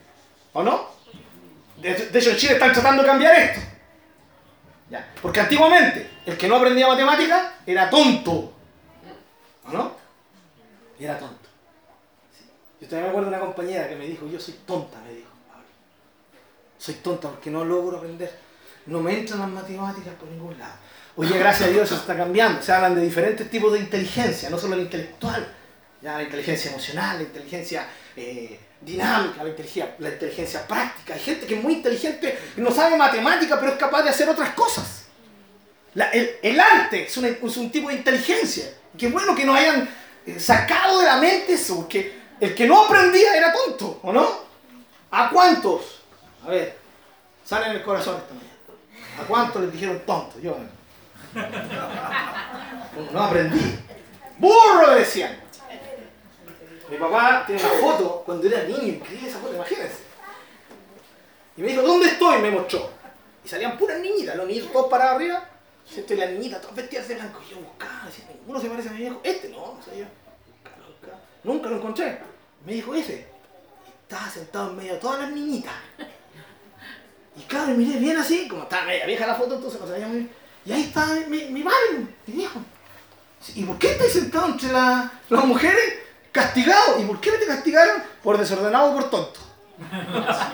¿O no? De, hecho, en Chile están tratando de cambiar esto. Porque antiguamente, el que no aprendía matemáticas era tonto. ¿O no? Era tonto. Yo también me acuerdo de una compañera que me dijo, yo soy tonta, me dijo. Soy tonta porque no logro aprender no me entran las matemáticas por ningún lado. Oye, gracias a Dios se está cambiando. Se hablan de diferentes tipos de inteligencia, no solo la intelectual, ya la inteligencia emocional, la inteligencia eh, dinámica, la inteligencia, práctica. Hay gente que es muy inteligente no sabe matemática, pero es capaz de hacer otras cosas. el, arte es, un tipo de inteligencia. Qué bueno que nos hayan eh, sacado de la mente eso, porque el que no aprendía era tonto, ¿o no? ¿A cuántos? A ver, sale en el corazón esta ¿A cuánto les dijeron tonto? Yo no aprendí. ¡Burro! decían. Mi papá tiene una foto cuando era niño, increíble esa foto, imagínense. Y me dijo, ¿dónde estoy? Me mostró. Y salían puras niñitas, los niños todos parados arriba, y la niñita, todas vestidas de blanco. Y yo buscaba, decía, ninguno se parece a mi viejo. Este no, no sabía. Nunca lo encontré. Me dijo ese. estaba sentado en medio de todas las niñitas. Y claro, miré bien así, como estaba media vieja la foto, entonces no se veía muy bien. Y ahí está mi, mi madre, mi viejo. ¿Y por qué estáis sentado entre las mujeres? Castigado. ¿Y por qué me te castigaron? Por desordenado o por tonto.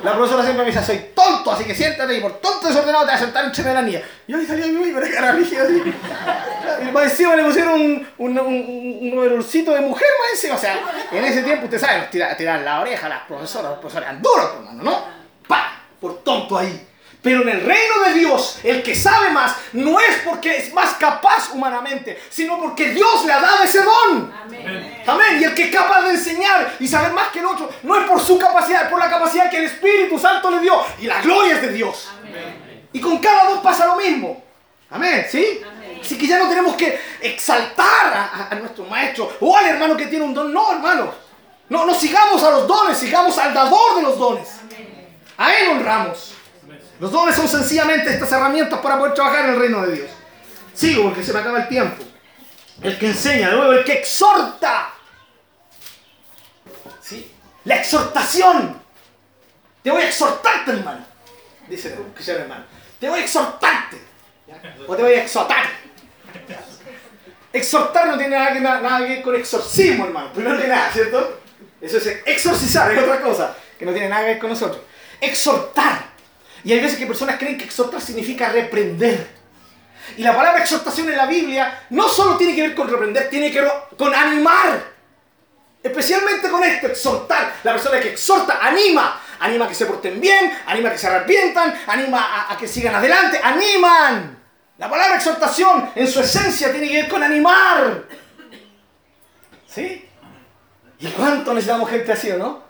La profesora siempre me dice, soy tonto, así que siéntate y por tonto desordenado te vas a sentar entre la niña. Y ahí salía mi pero cara rígida así. Y más encima le pusieron un, un, un, un de mujer más encima. O sea, en ese tiempo, usted sabe, tirar, tirar la oreja a las profesoras, los profesores eran duros, hermano, ¿no? ¡Pah! Por tonto ahí. Pero en el reino de Dios, el que sabe más no es porque es más capaz humanamente, sino porque Dios le ha dado ese don. Amén. Amén. Y el que es capaz de enseñar y saber más que el otro, no es por su capacidad, es por la capacidad que el Espíritu Santo le dio. Y la gloria es de Dios. Amén. Y con cada dos pasa lo mismo. Amén. ¿Sí? Así que ya no tenemos que exaltar a, nuestro maestro o al hermano que tiene un don. No, hermanos. No, no sigamos a los dones, sigamos al dador de los dones. A Él honramos. Los dones son sencillamente estas herramientas para poder trabajar en el reino de Dios. Sigo porque se me acaba el tiempo. El que enseña, nuevo, el que exhorta. ¿Sí? La exhortación. Te voy a exhortarte, hermano. Dice el cristiano hermano. Te voy a exhortarte. O te voy a exhortar. Exhortar no tiene nada que, nada que ver con exorcismo, hermano. Primero que nada, ¿cierto? Eso es exorcizar, es otra cosa que no tiene nada que ver con nosotros exhortar. Y hay veces que personas creen que exhortar significa reprender. Y la palabra exhortación en la Biblia no solo tiene que ver con reprender, tiene que ver con animar. Especialmente con esto, exhortar. La persona que exhorta, anima. Anima a que se porten bien, anima a que se arrepientan, anima a, que sigan adelante, animan. La palabra exhortación en su esencia tiene que ver con animar. ¿Sí? ¿Y cuánto necesitamos gente así o no?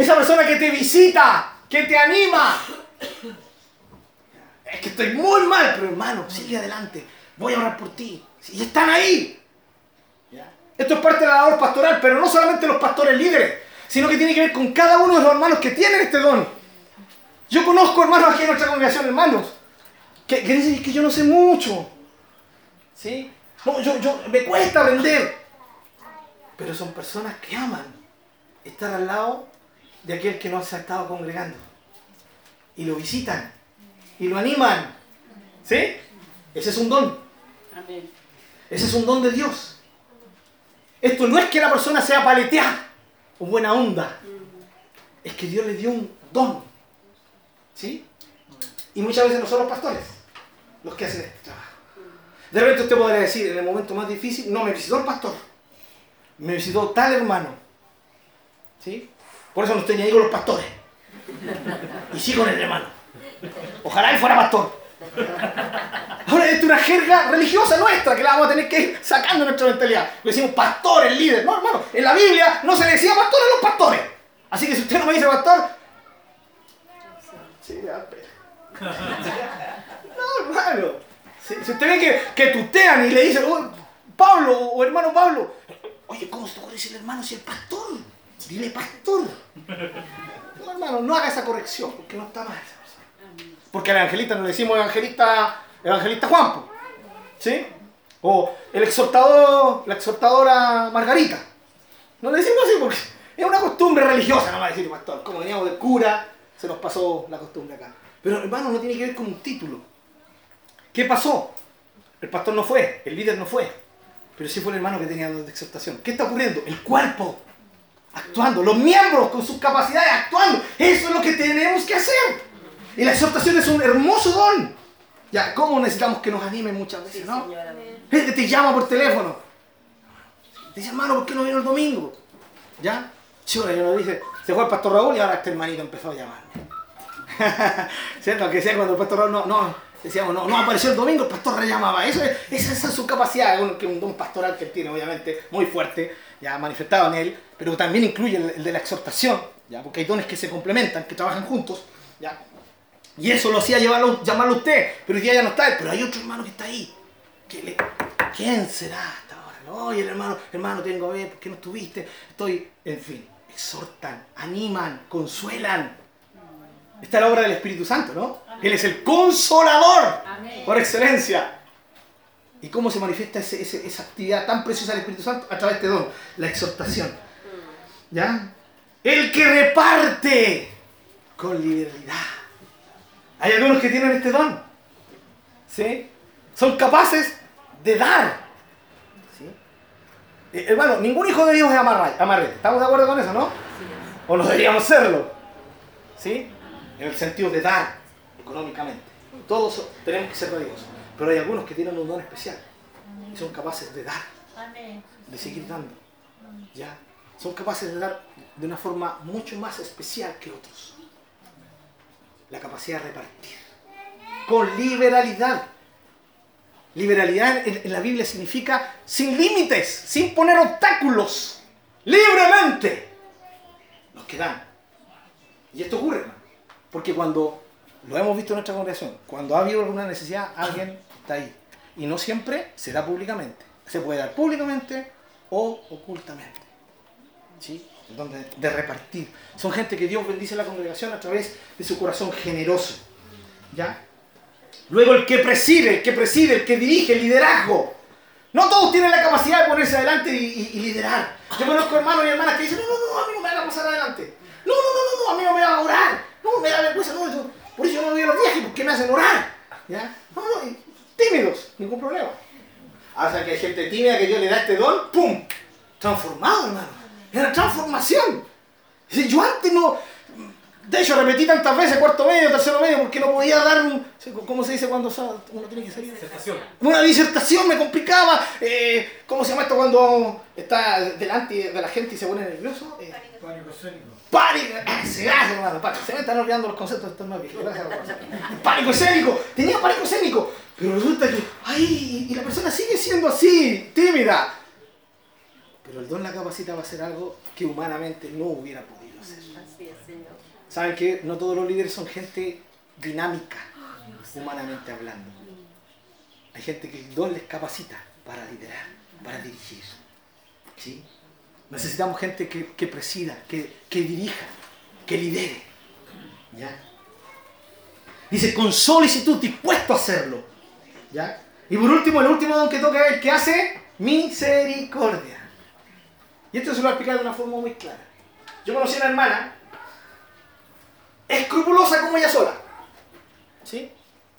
Esa persona que te visita, que te anima. Es que estoy muy mal, pero hermano, sigue adelante. Voy a orar por ti. Y están ahí. Esto es parte de la labor pastoral, pero no solamente los pastores líderes, sino que tiene que ver con cada uno de los hermanos que tienen este don. Yo conozco hermanos aquí en nuestra congregación, hermanos, que, que dicen que yo no sé mucho. ¿Sí? No, yo, yo, me cuesta aprender. Pero son personas que aman estar al lado de aquel que no se ha estado congregando. Y lo visitan. Y lo animan. ¿Sí? Ese es un don. Ese es un don de Dios. Esto no es que la persona sea paleteada o buena onda. Es que Dios le dio un don. ¿Sí? Y muchas veces no son los pastores los que hacen este trabajo. De repente usted podría decir, en el momento más difícil, no me visitó el pastor, me visitó tal hermano. ¿Sí? Por eso no estoy ni con los pastores. Y sí con el hermano. Ojalá él fuera pastor. Ahora, esto es una jerga religiosa nuestra que la vamos a tener que ir sacando de nuestra mentalidad. Le decimos pastor, el líder. No, hermano, en la Biblia no se le decía pastor a los pastores. Así que si usted no me dice pastor. Sí, ya, pero. No, hermano. Si, usted ve que, que tutean y le dicen, oh, Pablo o hermano Pablo, oye, ¿cómo se te ocurre decirle hermano si es pastor? Dile pastor. No, hermano, no haga esa corrección porque no está mal. Porque al evangelista no le decimos evangelista, evangelista Juan, ¿sí? O el exhortador, la exhortadora Margarita. No le decimos así porque es una costumbre religiosa, no va a decir pastor. Como veníamos de cura, se nos pasó la costumbre acá. Pero hermano, no tiene que ver con un título. ¿Qué pasó? El pastor no fue, el líder no fue, pero sí fue el hermano que tenía de exhortación. ¿Qué está ocurriendo? El cuerpo actuando, los miembros con sus capacidades actuando. Eso es lo que tenemos que hacer. Y la exhortación es un hermoso don. Ya, ¿cómo necesitamos que nos animen muchas veces, no? Gente te llama por teléfono. Te dice, hermano, ¿por qué no vino el domingo? ¿Ya? Chora, yo lo dije, se fue el pastor Raúl y ahora este hermanito empezó a llamarme. ¿Cierto? Que sea cuando el pastor Raúl no, no, decíamos, no, no apareció el domingo, el pastor rellamaba. Eso es, esa es su capacidad, un, un don pastoral que tiene, obviamente, muy fuerte, ya manifestado en él, pero también incluye el, el de la exhortación, ¿ya? porque hay dones que se complementan, que trabajan juntos. ¿ya? Y eso lo hacía llevarlo, llamarlo usted, pero hoy día ya no está. Pero hay otro hermano que está ahí. le, ¿Quién será hasta ahora? Oye, el hermano, hermano, tengo a ver, ¿por qué no estuviste? Estoy, en fin, exhortan, animan, consuelan. Esta es la obra del Espíritu Santo, ¿no? Él es el consolador por excelencia. ¿Y cómo se manifiesta esa actividad tan preciosa del Espíritu Santo? A través de don, la exhortación. ¿Ya? El que reparte con liberalidad hay algunos que tienen este don. ¿Sí? Son capaces de dar. ¿Sí? Eh, hermano, ningún hijo de Dios es amarrete. ¿Estamos de acuerdo con eso, no? O no deberíamos serlo. ¿Sí? En el sentido de dar económicamente. Todos tenemos que ser Dios. Pero hay algunos que tienen un don especial. Y son capaces de dar. De seguir dando. ¿Ya? Son capaces de dar de una forma mucho más especial que otros la capacidad de repartir. Con liberalidad. Liberalidad en, la Biblia significa sin límites, sin poner obstáculos, libremente. Los que dan. Y esto ocurre, porque cuando lo hemos visto en nuestra congregación, cuando ha habido alguna necesidad, alguien ahí. Y no siempre se da públicamente. Se puede dar públicamente o ocultamente. ¿Sí? donde, de repartir. Son gente que Dios bendice la congregación a través de su corazón generoso. ¿Ya? Luego el que preside, el que preside, el que dirige, el liderazgo. No todos tienen la capacidad de ponerse adelante y, liderar. Yo conozco hermanos y hermanas que dicen, no, no, no, a mí no me haga pasar adelante. No, no, no, no, no, a mí no me va a orar. No, me da vergüenza, no, yo, por eso yo no voy a los viajes, porque me hacen orar. ¿Ya? No, no, tímidos, ningún problema. Hasta que hay gente tímida que Dios le da este don, ¡pum! Transformado, hermano. Era transformación. Yo antes no. De hecho, repetí tantas veces cuarto medio, tercero medio, porque no podía dar un. ¿Cómo se dice cuando uno tiene que salir? Disertación. Una disertación me complicaba. Eh, ¿Cómo se llama esto cuando está delante de la gente y se pone nervioso? Eh, pánico escénico. Pánico. Se hermano. Se me están olvidando los conceptos de estos nuevos. Pánico escénico. Tenía pánico escénico. Pero resulta que. ¡Ay! Y la persona sigue siendo así, tímida. Pero el don la capacita va a hacer algo que humanamente no hubiera podido hacer. ¿Saben que No todos los líderes son gente dinámica, humanamente hablando. Hay gente que el don les capacita para liderar, para dirigir. ¿Sí? Necesitamos gente que, presida, que, dirija, que lidere. ¿Ya? Dice, con solicitud, dispuesto a hacerlo. Y por último, el último don que toca es el que hace misericordia. Y esto se lo voy a de una forma muy clara. Yo conocí a una hermana escrupulosa como ella sola. ¿Sí?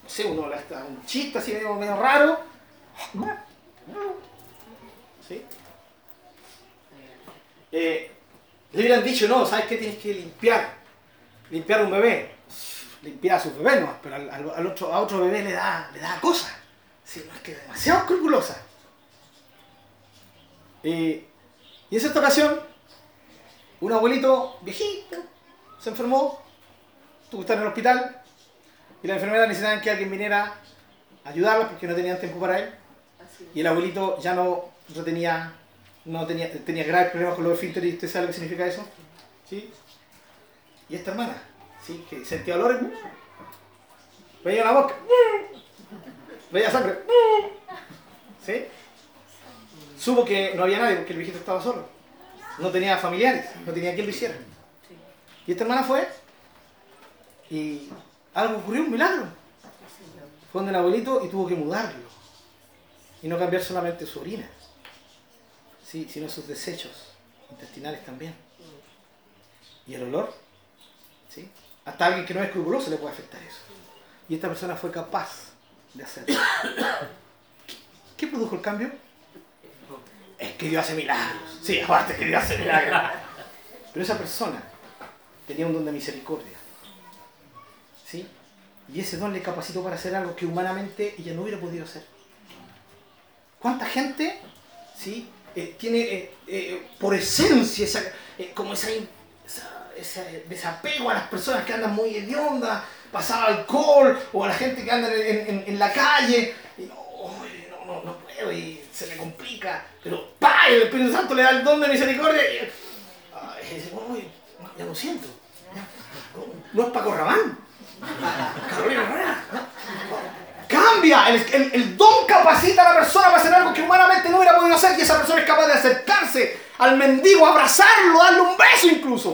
No sé, uno le está un chiste así medio, medio raro. ¿Sí? Eh, le hubieran dicho, no, ¿sabes qué? Tienes que limpiar. Limpiar un bebé. Limpiar a su bebé no, pero al, otro, a otro bebé le da, le da cosas. Sí, no es que demasiado escrupulosa. y en esta ocasión, un abuelito viejito se enfermó, tuvo que estar en el hospital y la enfermera necesitaban que alguien viniera a ayudarla porque no tenían tiempo para él. Y el abuelito ya no, no tenía, no tenía, tenía graves problemas con los esfínteres y usted sabe lo que significa eso. ¿Sí? Y esta hermana, ¿sí? que sentía dolores, veía la boca, veía sangre. ¿Sí? Supo que no había nadie porque el viejito estaba solo. No tenía familiares, no tenía quien lo hiciera. Y esta hermana fue y algo ocurrió, un milagro. Fue donde el abuelito y tuvo que mudarlo. Y no cambiar solamente su orina, sí, sino sus desechos intestinales también. Y el olor, ¿sí? Hasta alguien que no es escrupuloso le puede afectar eso. Y esta persona fue capaz de hacerlo. ¿Qué produjo el cambio? Es que Dios hace milagros. Sí, aparte que Dios hace milagros. Pero esa persona tenía un don de misericordia. ¿Sí? Y ese don le capacitó para hacer algo que humanamente ella no hubiera podido hacer. ¿Cuánta gente ¿sí? Eh, tiene eh, eh, por esencia esa, como esa, desapego a las personas que andan muy hediondas, pasar alcohol, o a la gente que anda en, la calle, y no, no, no, puedo, y se me complica, pero ¡pa! el Espíritu Santo le da el don de misericordia y ay, ya lo siento, no, es Paco Rabán, Carolina Cambia, el, el, don capacita a la persona para hacer algo que humanamente no hubiera podido hacer y esa persona es capaz de acercarse al mendigo, abrazarlo, darle un beso incluso.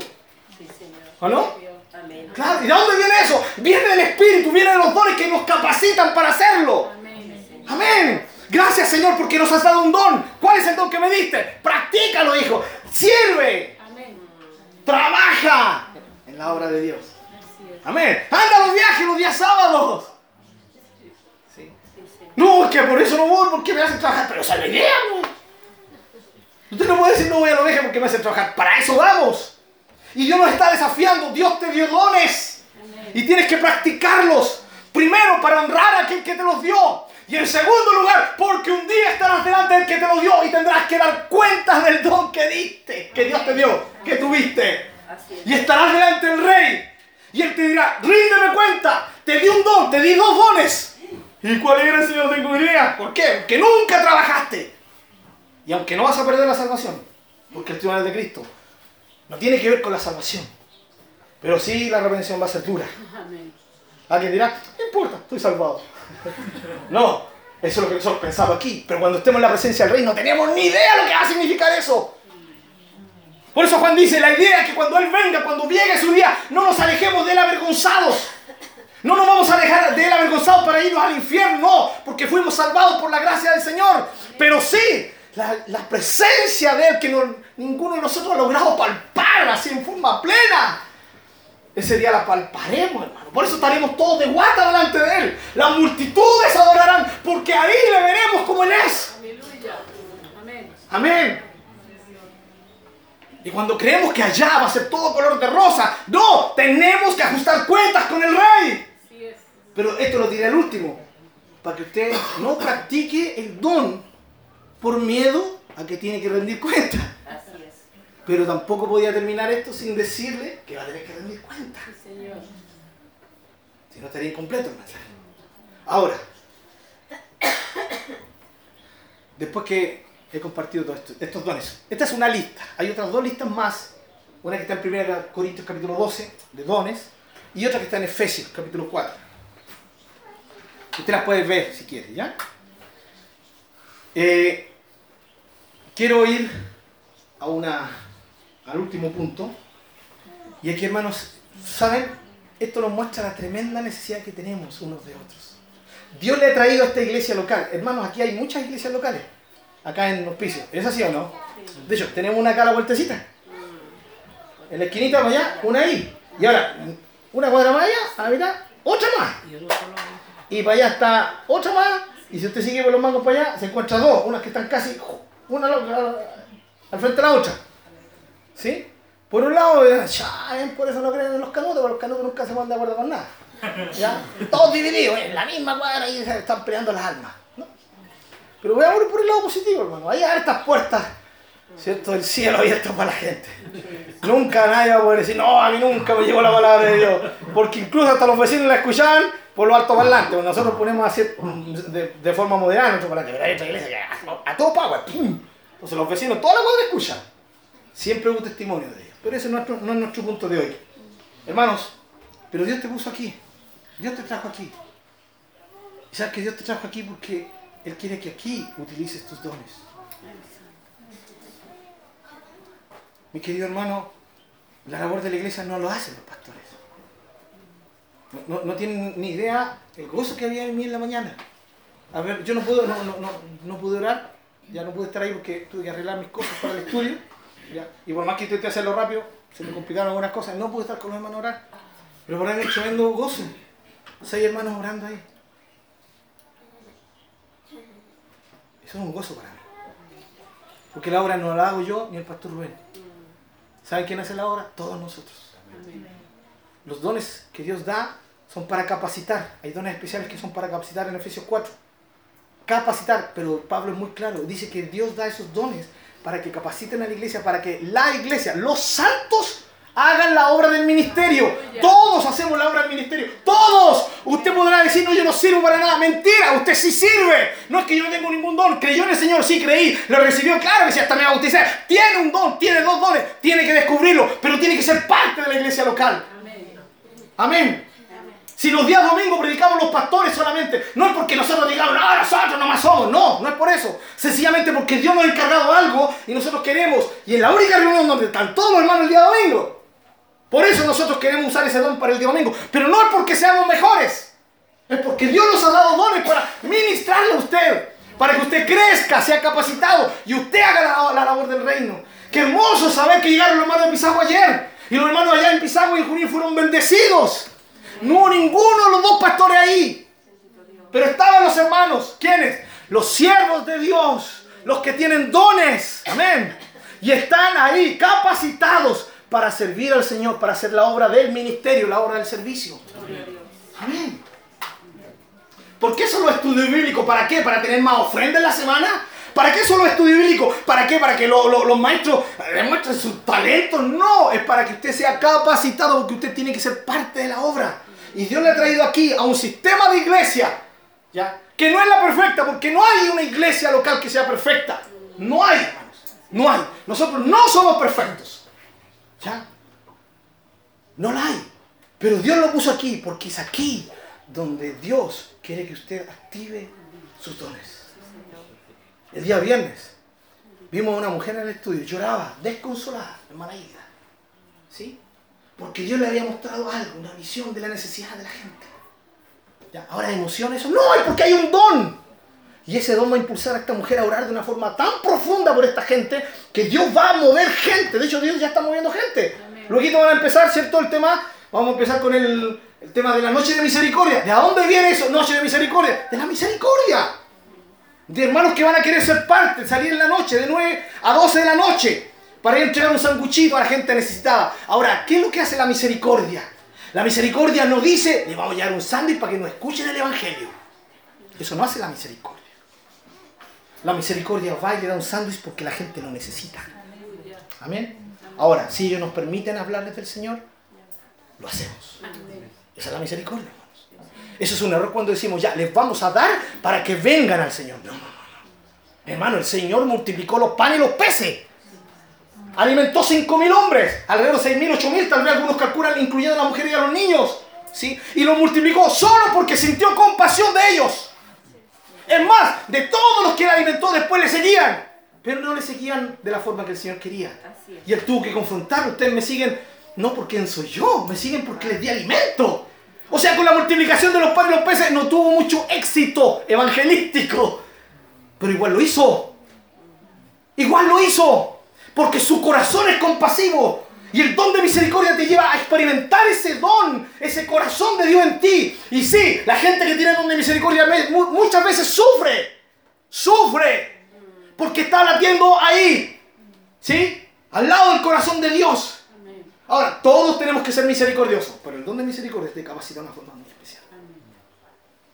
¿O no? Claro, ¿y de dónde viene eso? Viene del Espíritu, viene de los dones que nos capacitan para hacerlo. Amén. Gracias Señor porque nos has dado un don. ¿Cuál es el don que me diste? Practícalo, hijo. Sirve. Trabaja en la obra de Dios. Amén. Anda los viajes los días sábados. No, es que por eso no voy, porque me hacen trabajar. Pero esa es la idea, Usted no puede decir no voy a los viajes porque me hacen trabajar. Para eso vamos. Y Dios nos está desafiando. Dios te dio dones. Y tienes que practicarlos. Primero, para honrar a aquel que te los dio. Y en segundo lugar, porque un día estarás delante del que te lo dio y tendrás que dar cuentas del don que diste, que Dios te dio, que tuviste. Y estarás delante del rey. Y él te dirá, ríndeme cuenta, te di un don, te di dos dones. ¿Y cuál era si no tengo idea? ¿Por qué? Porque nunca trabajaste. Y aunque no vas a perder la salvación, porque el tribunal de Cristo no tiene que ver con la salvación, pero sí la redención va a ser dura. Alguien dirá, no importa, estoy salvado. No, eso es lo que nosotros pensamos aquí. Pero cuando estemos en la presencia del rey no tenemos ni idea lo que va a significar eso. Por eso Juan dice, la idea es que cuando Él venga, cuando llegue su día, no nos alejemos de él avergonzados. No nos vamos a dejar de él avergonzados para irnos al infierno, no, porque fuimos salvados por la gracia del Señor. Pero sí, la, presencia de Él que ninguno de nosotros ha logrado palpar así en forma plena. Ese día la palparemos, hermano. Por eso estaremos todos de guata delante de Él. Las multitudes adorarán, porque ahí le veremos como Él es. Aleluya. Amén. Amén. Y cuando creemos que allá va a ser todo color de rosa, no, tenemos que ajustar cuentas con el Rey. Pero esto lo diré al último, para que usted no practique el don por miedo a que tiene que rendir cuentas. Pero tampoco podía terminar esto sin decirle que va a tener que rendir cuentas. Si no estaría incompleto el mensaje. Ahora, después que he compartido todos estos dones, esta es una lista. Hay otras dos listas más. Una que está en 1 Corintios capítulo 12, de dones, y otra que está en Efesios capítulo 4. Usted las puede ver si quiere, ¿ya? Eh, quiero ir a una al último punto. Y aquí, hermanos, ¿saben? esto nos muestra la tremenda necesidad que tenemos unos de otros. Dios le ha traído a esta iglesia local. Hermanos, aquí hay muchas iglesias locales. Acá en Hospicio. ¿Es así o no? De hecho, tenemos una acá a la vueltecita. En la esquinita para allá, una ahí. Y ahora, una cuadra más allá, a la mitad, otra más. Y para allá está otra más. Y si usted sigue por los mangos para allá, se encuentra dos. Unas que están casi una al frente de la otra. ¿Sí? Por un lado, ya, por eso no creen en los canutos, porque los canutos nunca se van de acuerdo con nada. ¿Ya? Todos divididos, en la misma cuadra y se están peleando las almas. ¿no? Pero voy a ver por el lado positivo, hermano. Hay estas puertas, ¿cierto? El cielo abierto para la gente. Nunca nadie va a poder decir, no, a mí nunca me llegó la palabra de Dios. Porque incluso hasta los vecinos la escuchaban por los altoparlantes. Nosotros ponemos así de, de forma moderada nuestro parlante. Pero hay otra iglesia a, todo pago. Entonces los vecinos, toda la cuadra escuchan. Siempre hubo testimonio de ellos. Pero ese no es nuestro punto de hoy. Hermanos, pero Dios te puso aquí. Dios te trajo aquí. ¿Y sabes que Dios te trajo aquí? Porque Él quiere que aquí utilices tus dones. Mi querido hermano, la labor de la iglesia no lo hacen los pastores. No, tienen ni idea el gozo que había en mí en la mañana. A ver, yo no puedo, no, no, no, pude orar, ya no pude estar ahí porque tuve que arreglar mis cosas para el estudio. Y por más que intenté hacerlo rápido, se me complicaron algunas cosas, no pude estar con los hermanos a orar. Pero por ahí me tremendo gozo. Seis hermanos orando ahí. Eso es un gozo para mí. Porque la obra no la hago yo ni el pastor Rubén. ¿Saben quién hace la obra? Todos nosotros. Los dones que Dios da son para capacitar. Hay dones especiales que son para capacitar en Efesios 4. Capacitar, pero Pablo es muy claro. Dice que Dios da esos dones para que capaciten a la iglesia, para que la iglesia, los santos, hagan la obra del ministerio. Todos hacemos la obra del ministerio. Todos. Usted podrá decir, no, yo no sirvo para nada. Mentira, usted sí sirve. No es que yo no tengo ningún don. Creyó en el Señor, sí creí. Lo recibió, claro que sí, hasta me bautizé. Tiene un don, tiene dos dones. Tiene que descubrirlo, pero tiene que ser parte de la iglesia local. Amén. Si los días domingos predicamos los pastores solamente, no es porque nosotros digamos, no, nosotros nomás somos, no, no es por eso. Sencillamente porque Dios nos ha encargado algo y nosotros queremos. Y en la única reunión donde están todos los hermanos el día domingo. Por eso nosotros queremos usar ese don para el día domingo. Pero no es porque seamos mejores. Es porque Dios nos ha dado dones para ministrarle a usted. Para que usted crezca, sea capacitado y usted haga la, la labor del reino. Qué hermoso saber que llegaron los hermanos de Pisagua ayer. Y los hermanos allá en Pisagua y en Junín fueron bendecidos. No hubo ninguno de los dos pastores ahí. Pero estaban los hermanos. ¿Quiénes? Los siervos de Dios. Los que tienen dones. Amén. Y están ahí capacitados para servir al Señor, para hacer la obra del ministerio, la obra del servicio. Amén. ¿Por qué solo estudio bíblico? ¿Para qué? ¿Para tener más ofrenda en la semana? ¿Para qué solo estudio bíblico? ¿Para qué? ¿Para que los maestros demuestren sus talentos? No, es para que usted sea capacitado porque usted tiene que ser parte de la obra. Y Dios le ha traído aquí a un sistema de iglesia, ¿ya? Que no es la perfecta, porque no hay una iglesia local que sea perfecta. No hay, hermanos. No hay. Nosotros no somos perfectos. ¿Ya? No la hay. Pero Dios lo puso aquí, porque es aquí donde Dios quiere que usted active sus dones. El día viernes vimos a una mujer en el estudio, lloraba, desconsolada, hermana Ida. ¿Sí? Porque Dios le había mostrado algo, una visión de la necesidad de la gente. ¿Ya? Ahora emoción eso. No, es porque hay un don. Y ese don va a impulsar a esta mujer a orar de una forma tan profunda por esta gente que Dios va a mover gente. De hecho, Dios ya está moviendo gente. Luego van a empezar, ¿cierto? El tema, vamos a empezar con el, el tema de la noche de misericordia. ¿De dónde viene eso? Noche de misericordia. De la misericordia. De hermanos que van a querer ser parte, salir en la noche, de 9 a 12 de la noche para ir a entregar un sanguchito a la gente necesitada. Ahora, ¿qué es lo que hace la misericordia? La misericordia no dice, le vamos a llevar un sándwich para que nos escuchen el Evangelio. Eso no hace la misericordia. La misericordia va y le da un sándwich porque la gente lo necesita. Amén. Ahora, si ellos nos permiten hablarles del Señor, lo hacemos. Esa es la misericordia, hermanos. Eso es un error cuando decimos, ya, les vamos a dar para que vengan al Señor. No, no, no. Hermano, el Señor multiplicó los panes y los peces alimentó 5.000 hombres, alrededor de 6.000, 8.000, tal vez algunos calculan, incluyendo a la mujer y a los niños. ¿sí? Y lo multiplicó solo porque sintió compasión de ellos. Es más, de todos los que él alimentó después le seguían, pero no le seguían de la forma que el Señor quería. Y él tuvo que confrontar, ustedes me siguen, No por quién soy yo, me siguen porque les di alimento. O sea, con la multiplicación de los panes y los peces no tuvo mucho éxito evangelístico. Pero igual lo hizo. Igual lo hizo. Porque su corazón es compasivo. Y el don de misericordia te lleva a experimentar ese don, ese corazón de Dios en ti. Y sí, la gente que tiene don de misericordia muchas veces sufre. Sufre. Porque está latiendo ahí. ¿Sí? Al lado del corazón de Dios. Ahora, todos tenemos que ser misericordiosos, pero el don de misericordia te capacita de una forma muy especial.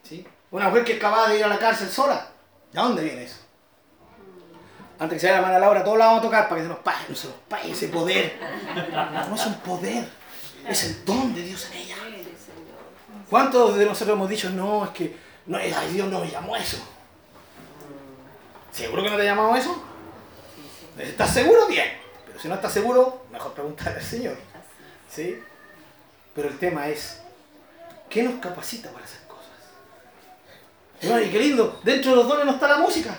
¿Sí? Una mujer que acaba de ir a la cárcel sola, ¿de dónde viene eso? Antes que se vaya la mano a la hora, todos la vamos a tocar para que se nos pague, no se nos pague ese poder. No es un poder, es el don de Dios en ella. ¿Cuántos de nosotros hemos dicho, no, es que no, ay, Dios no me llamó eso? ¿Seguro que no te llamado eso? ¿Estás seguro? Bien. Pero si no estás seguro, mejor preguntarle al Señor. ¿Sí? Pero el tema es, ¿qué nos capacita para hacer cosas? y qué lindo, dentro de los dones no está la música.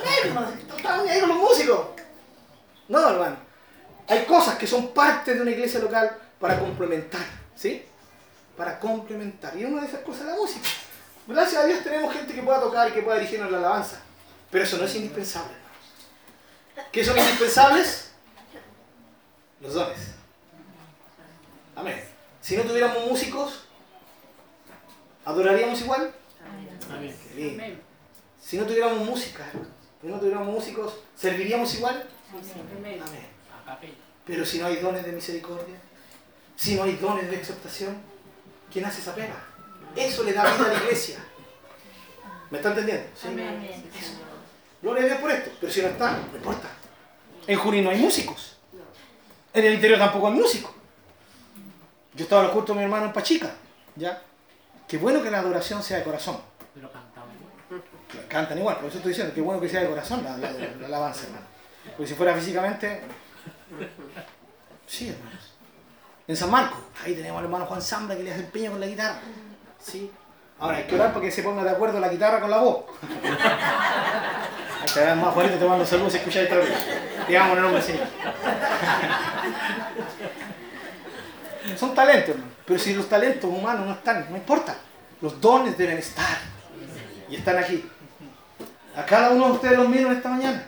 No estaban ahí con los músicos. No, hermano. Hay cosas que son parte de una iglesia local para complementar, ¿sí? Para complementar. Y una de esas cosas es la música. Gracias a Dios tenemos gente que pueda tocar y que pueda dirigirnos la alabanza. Pero eso no es indispensable. ¿Qué son indispensables? Los dones. Amén. Si no tuviéramos músicos, ¿adoraríamos igual? Amén. Si no tuviéramos música, si no tuviéramos músicos, ¿serviríamos igual? Amén. Pero si no hay dones de misericordia, si no hay dones de aceptación, ¿quién hace esa pega? Eso le da vida a la iglesia. ¿Me está entendiendo? ¿Sí? Amén. Gloria a Dios por esto. Pero si no está, no importa. En Junín no hay músicos. En el interior tampoco hay músicos. Yo estaba en los cultos de mi hermano en Pachica. ¿Ya? Qué bueno que la adoración sea de corazón. Pero cantan igual. Por eso estoy diciendo, qué bueno que sea de corazón la, alabanza, hermano. Porque si fuera físicamente. Sí, hermanos. En San Marcos, ahí tenemos al hermano Juan Zambra que le hace empeño con la guitarra. Sí. Ahora hay que orar para que se ponga de acuerdo la guitarra con la voz. Veas más Juanito te mando saludos si escucháis esta vez. En el nombre Señor. Son talentos, hermano. Pero si los talentos humanos no están, no importa. Los dones deben estar. Y están aquí. A cada uno de ustedes los miro esta mañana.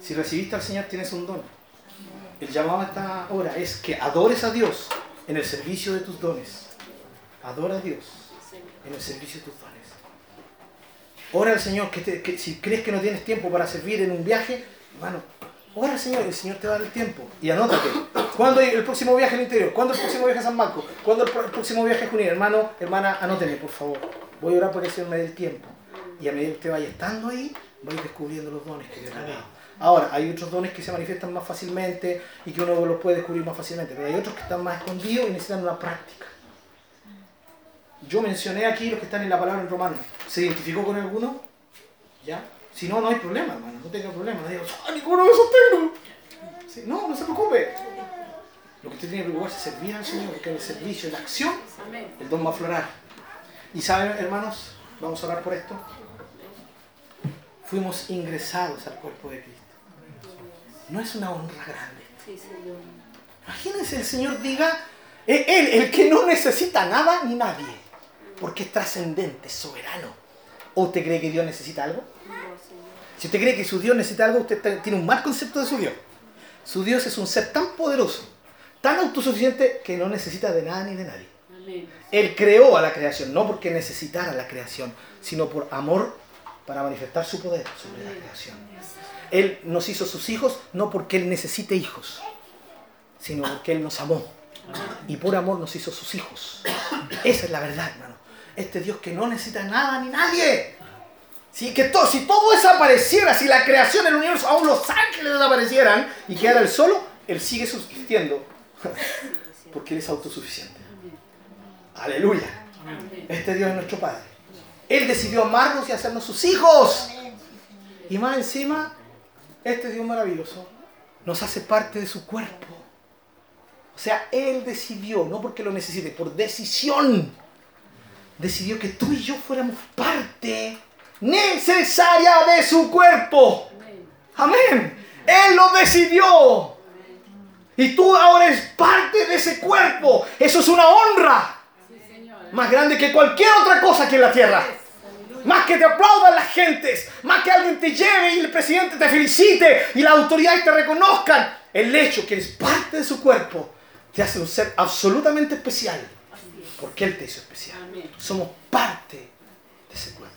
Si recibiste al Señor, tienes un don. El llamado a esta hora es que adores a Dios en el servicio de tus dones. Adora a Dios en el servicio de tus dones. Ora al Señor, que, si crees que no tienes tiempo para servir en un viaje, hermano, ora al Señor el Señor te va a dar el tiempo. Y anótate. ¿Cuándo el próximo viaje al interior? ¿Cuándo el próximo viaje a San Marcos? ¿Cuándo el, próximo viaje a Junín? Hermano, hermana, anóteme, por favor. Voy a orar para que el Señor me dé el tiempo. Y a medida que usted vaya estando ahí, vais descubriendo los dones que Dios le. Ahora, hay otros dones que se manifiestan más fácilmente y que uno los puede descubrir más fácilmente, pero hay otros que están más escondidos y necesitan una práctica. Yo mencioné aquí los que están en la palabra en romano. ¿Se identificó con alguno? ¿Ya? Si no, no hay problema, hermano. No tenga problema. No digo, ¡ah, ninguno de esos tengo! No, no se preocupe. Lo que usted tiene que preocuparse es servir al Señor, porque el servicio, la acción, el don va a aflorar. Y saben, hermanos, vamos a hablar por esto. Fuimos ingresados al cuerpo de Cristo. No es una honra grande. Imagínense el Señor diga, eh, Él, el que no necesita nada ni nadie porque es trascendente, soberano. ¿O usted cree que Dios necesita algo? Si usted cree que su Dios necesita algo, usted tiene un mal concepto de su Dios. Su Dios es un ser tan poderoso, tan autosuficiente, que no necesita de nada ni de nadie. Él creó a la creación, no porque necesitara la creación, sino por amor para manifestar su poder sobre la creación. Él nos hizo sus hijos no porque Él necesite hijos, sino porque Él nos amó. Y por amor nos hizo sus hijos. Esa es la verdad, hermano este Dios que no necesita nada ni nadie. Si, que todo, si todo desapareciera, si la creación del universo, aún los ángeles desaparecieran y quedara él solo, él sigue subsistiendo. Porque él es autosuficiente. Aleluya. Este Dios es nuestro Padre. Él decidió amarnos y hacernos sus hijos. Y más encima, este Dios maravilloso nos hace parte de su cuerpo. O sea, Él decidió, no porque lo necesite, por decisión decidió que tú y yo fuéramos parte necesaria de su cuerpo. Amén. Él lo decidió. Y tú ahora eres parte de ese cuerpo. Eso es una honra. Más grande que cualquier otra cosa aquí en la tierra. Más que te aplaudan las gentes. Más que alguien te lleve y el presidente te felicite y las autoridades te reconozcan. El hecho que eres parte de su cuerpo te hace un ser absolutamente especial. Porque Él te hizo especial. Somos parte de ese cuerpo.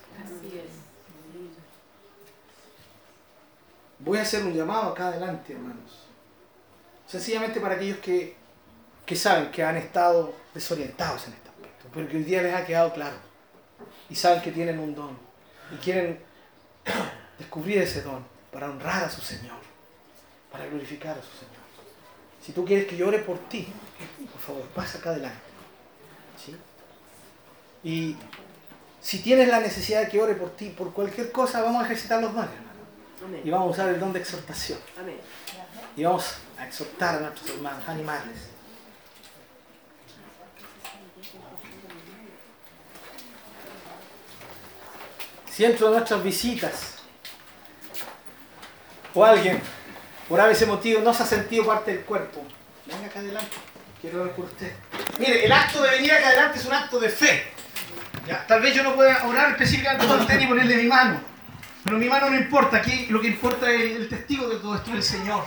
Voy a hacer un llamado acá adelante, hermanos. Sencillamente para aquellos que, que saben que han estado desorientados en aspecto, pero que hoy día les ha quedado claro y saben que tienen un don y quieren descubrir ese don para honrar a su Señor, para glorificar a su Señor. Si tú quieres que yo ore por ti, por favor, pasa acá adelante. ¿sí? Y si tienes la necesidad de que ore por ti, por cualquier cosa, vamos a ejercitar los dones, hermano. Y vamos a usar el don de exhortación. Amén. Y vamos a exhortar a nuestros hermanos, animales. Si entro de nuestras visitas o alguien por ese motivo no se ha sentido parte del cuerpo, venga acá adelante, quiero orar por usted. Mire, el acto de venir acá adelante es un acto de fe. Tal vez yo no pueda orar específicamente por usted ni ponerle mi mano, pero mi mano no importa, aquí lo que importa es el testigo de todo esto, el Señor.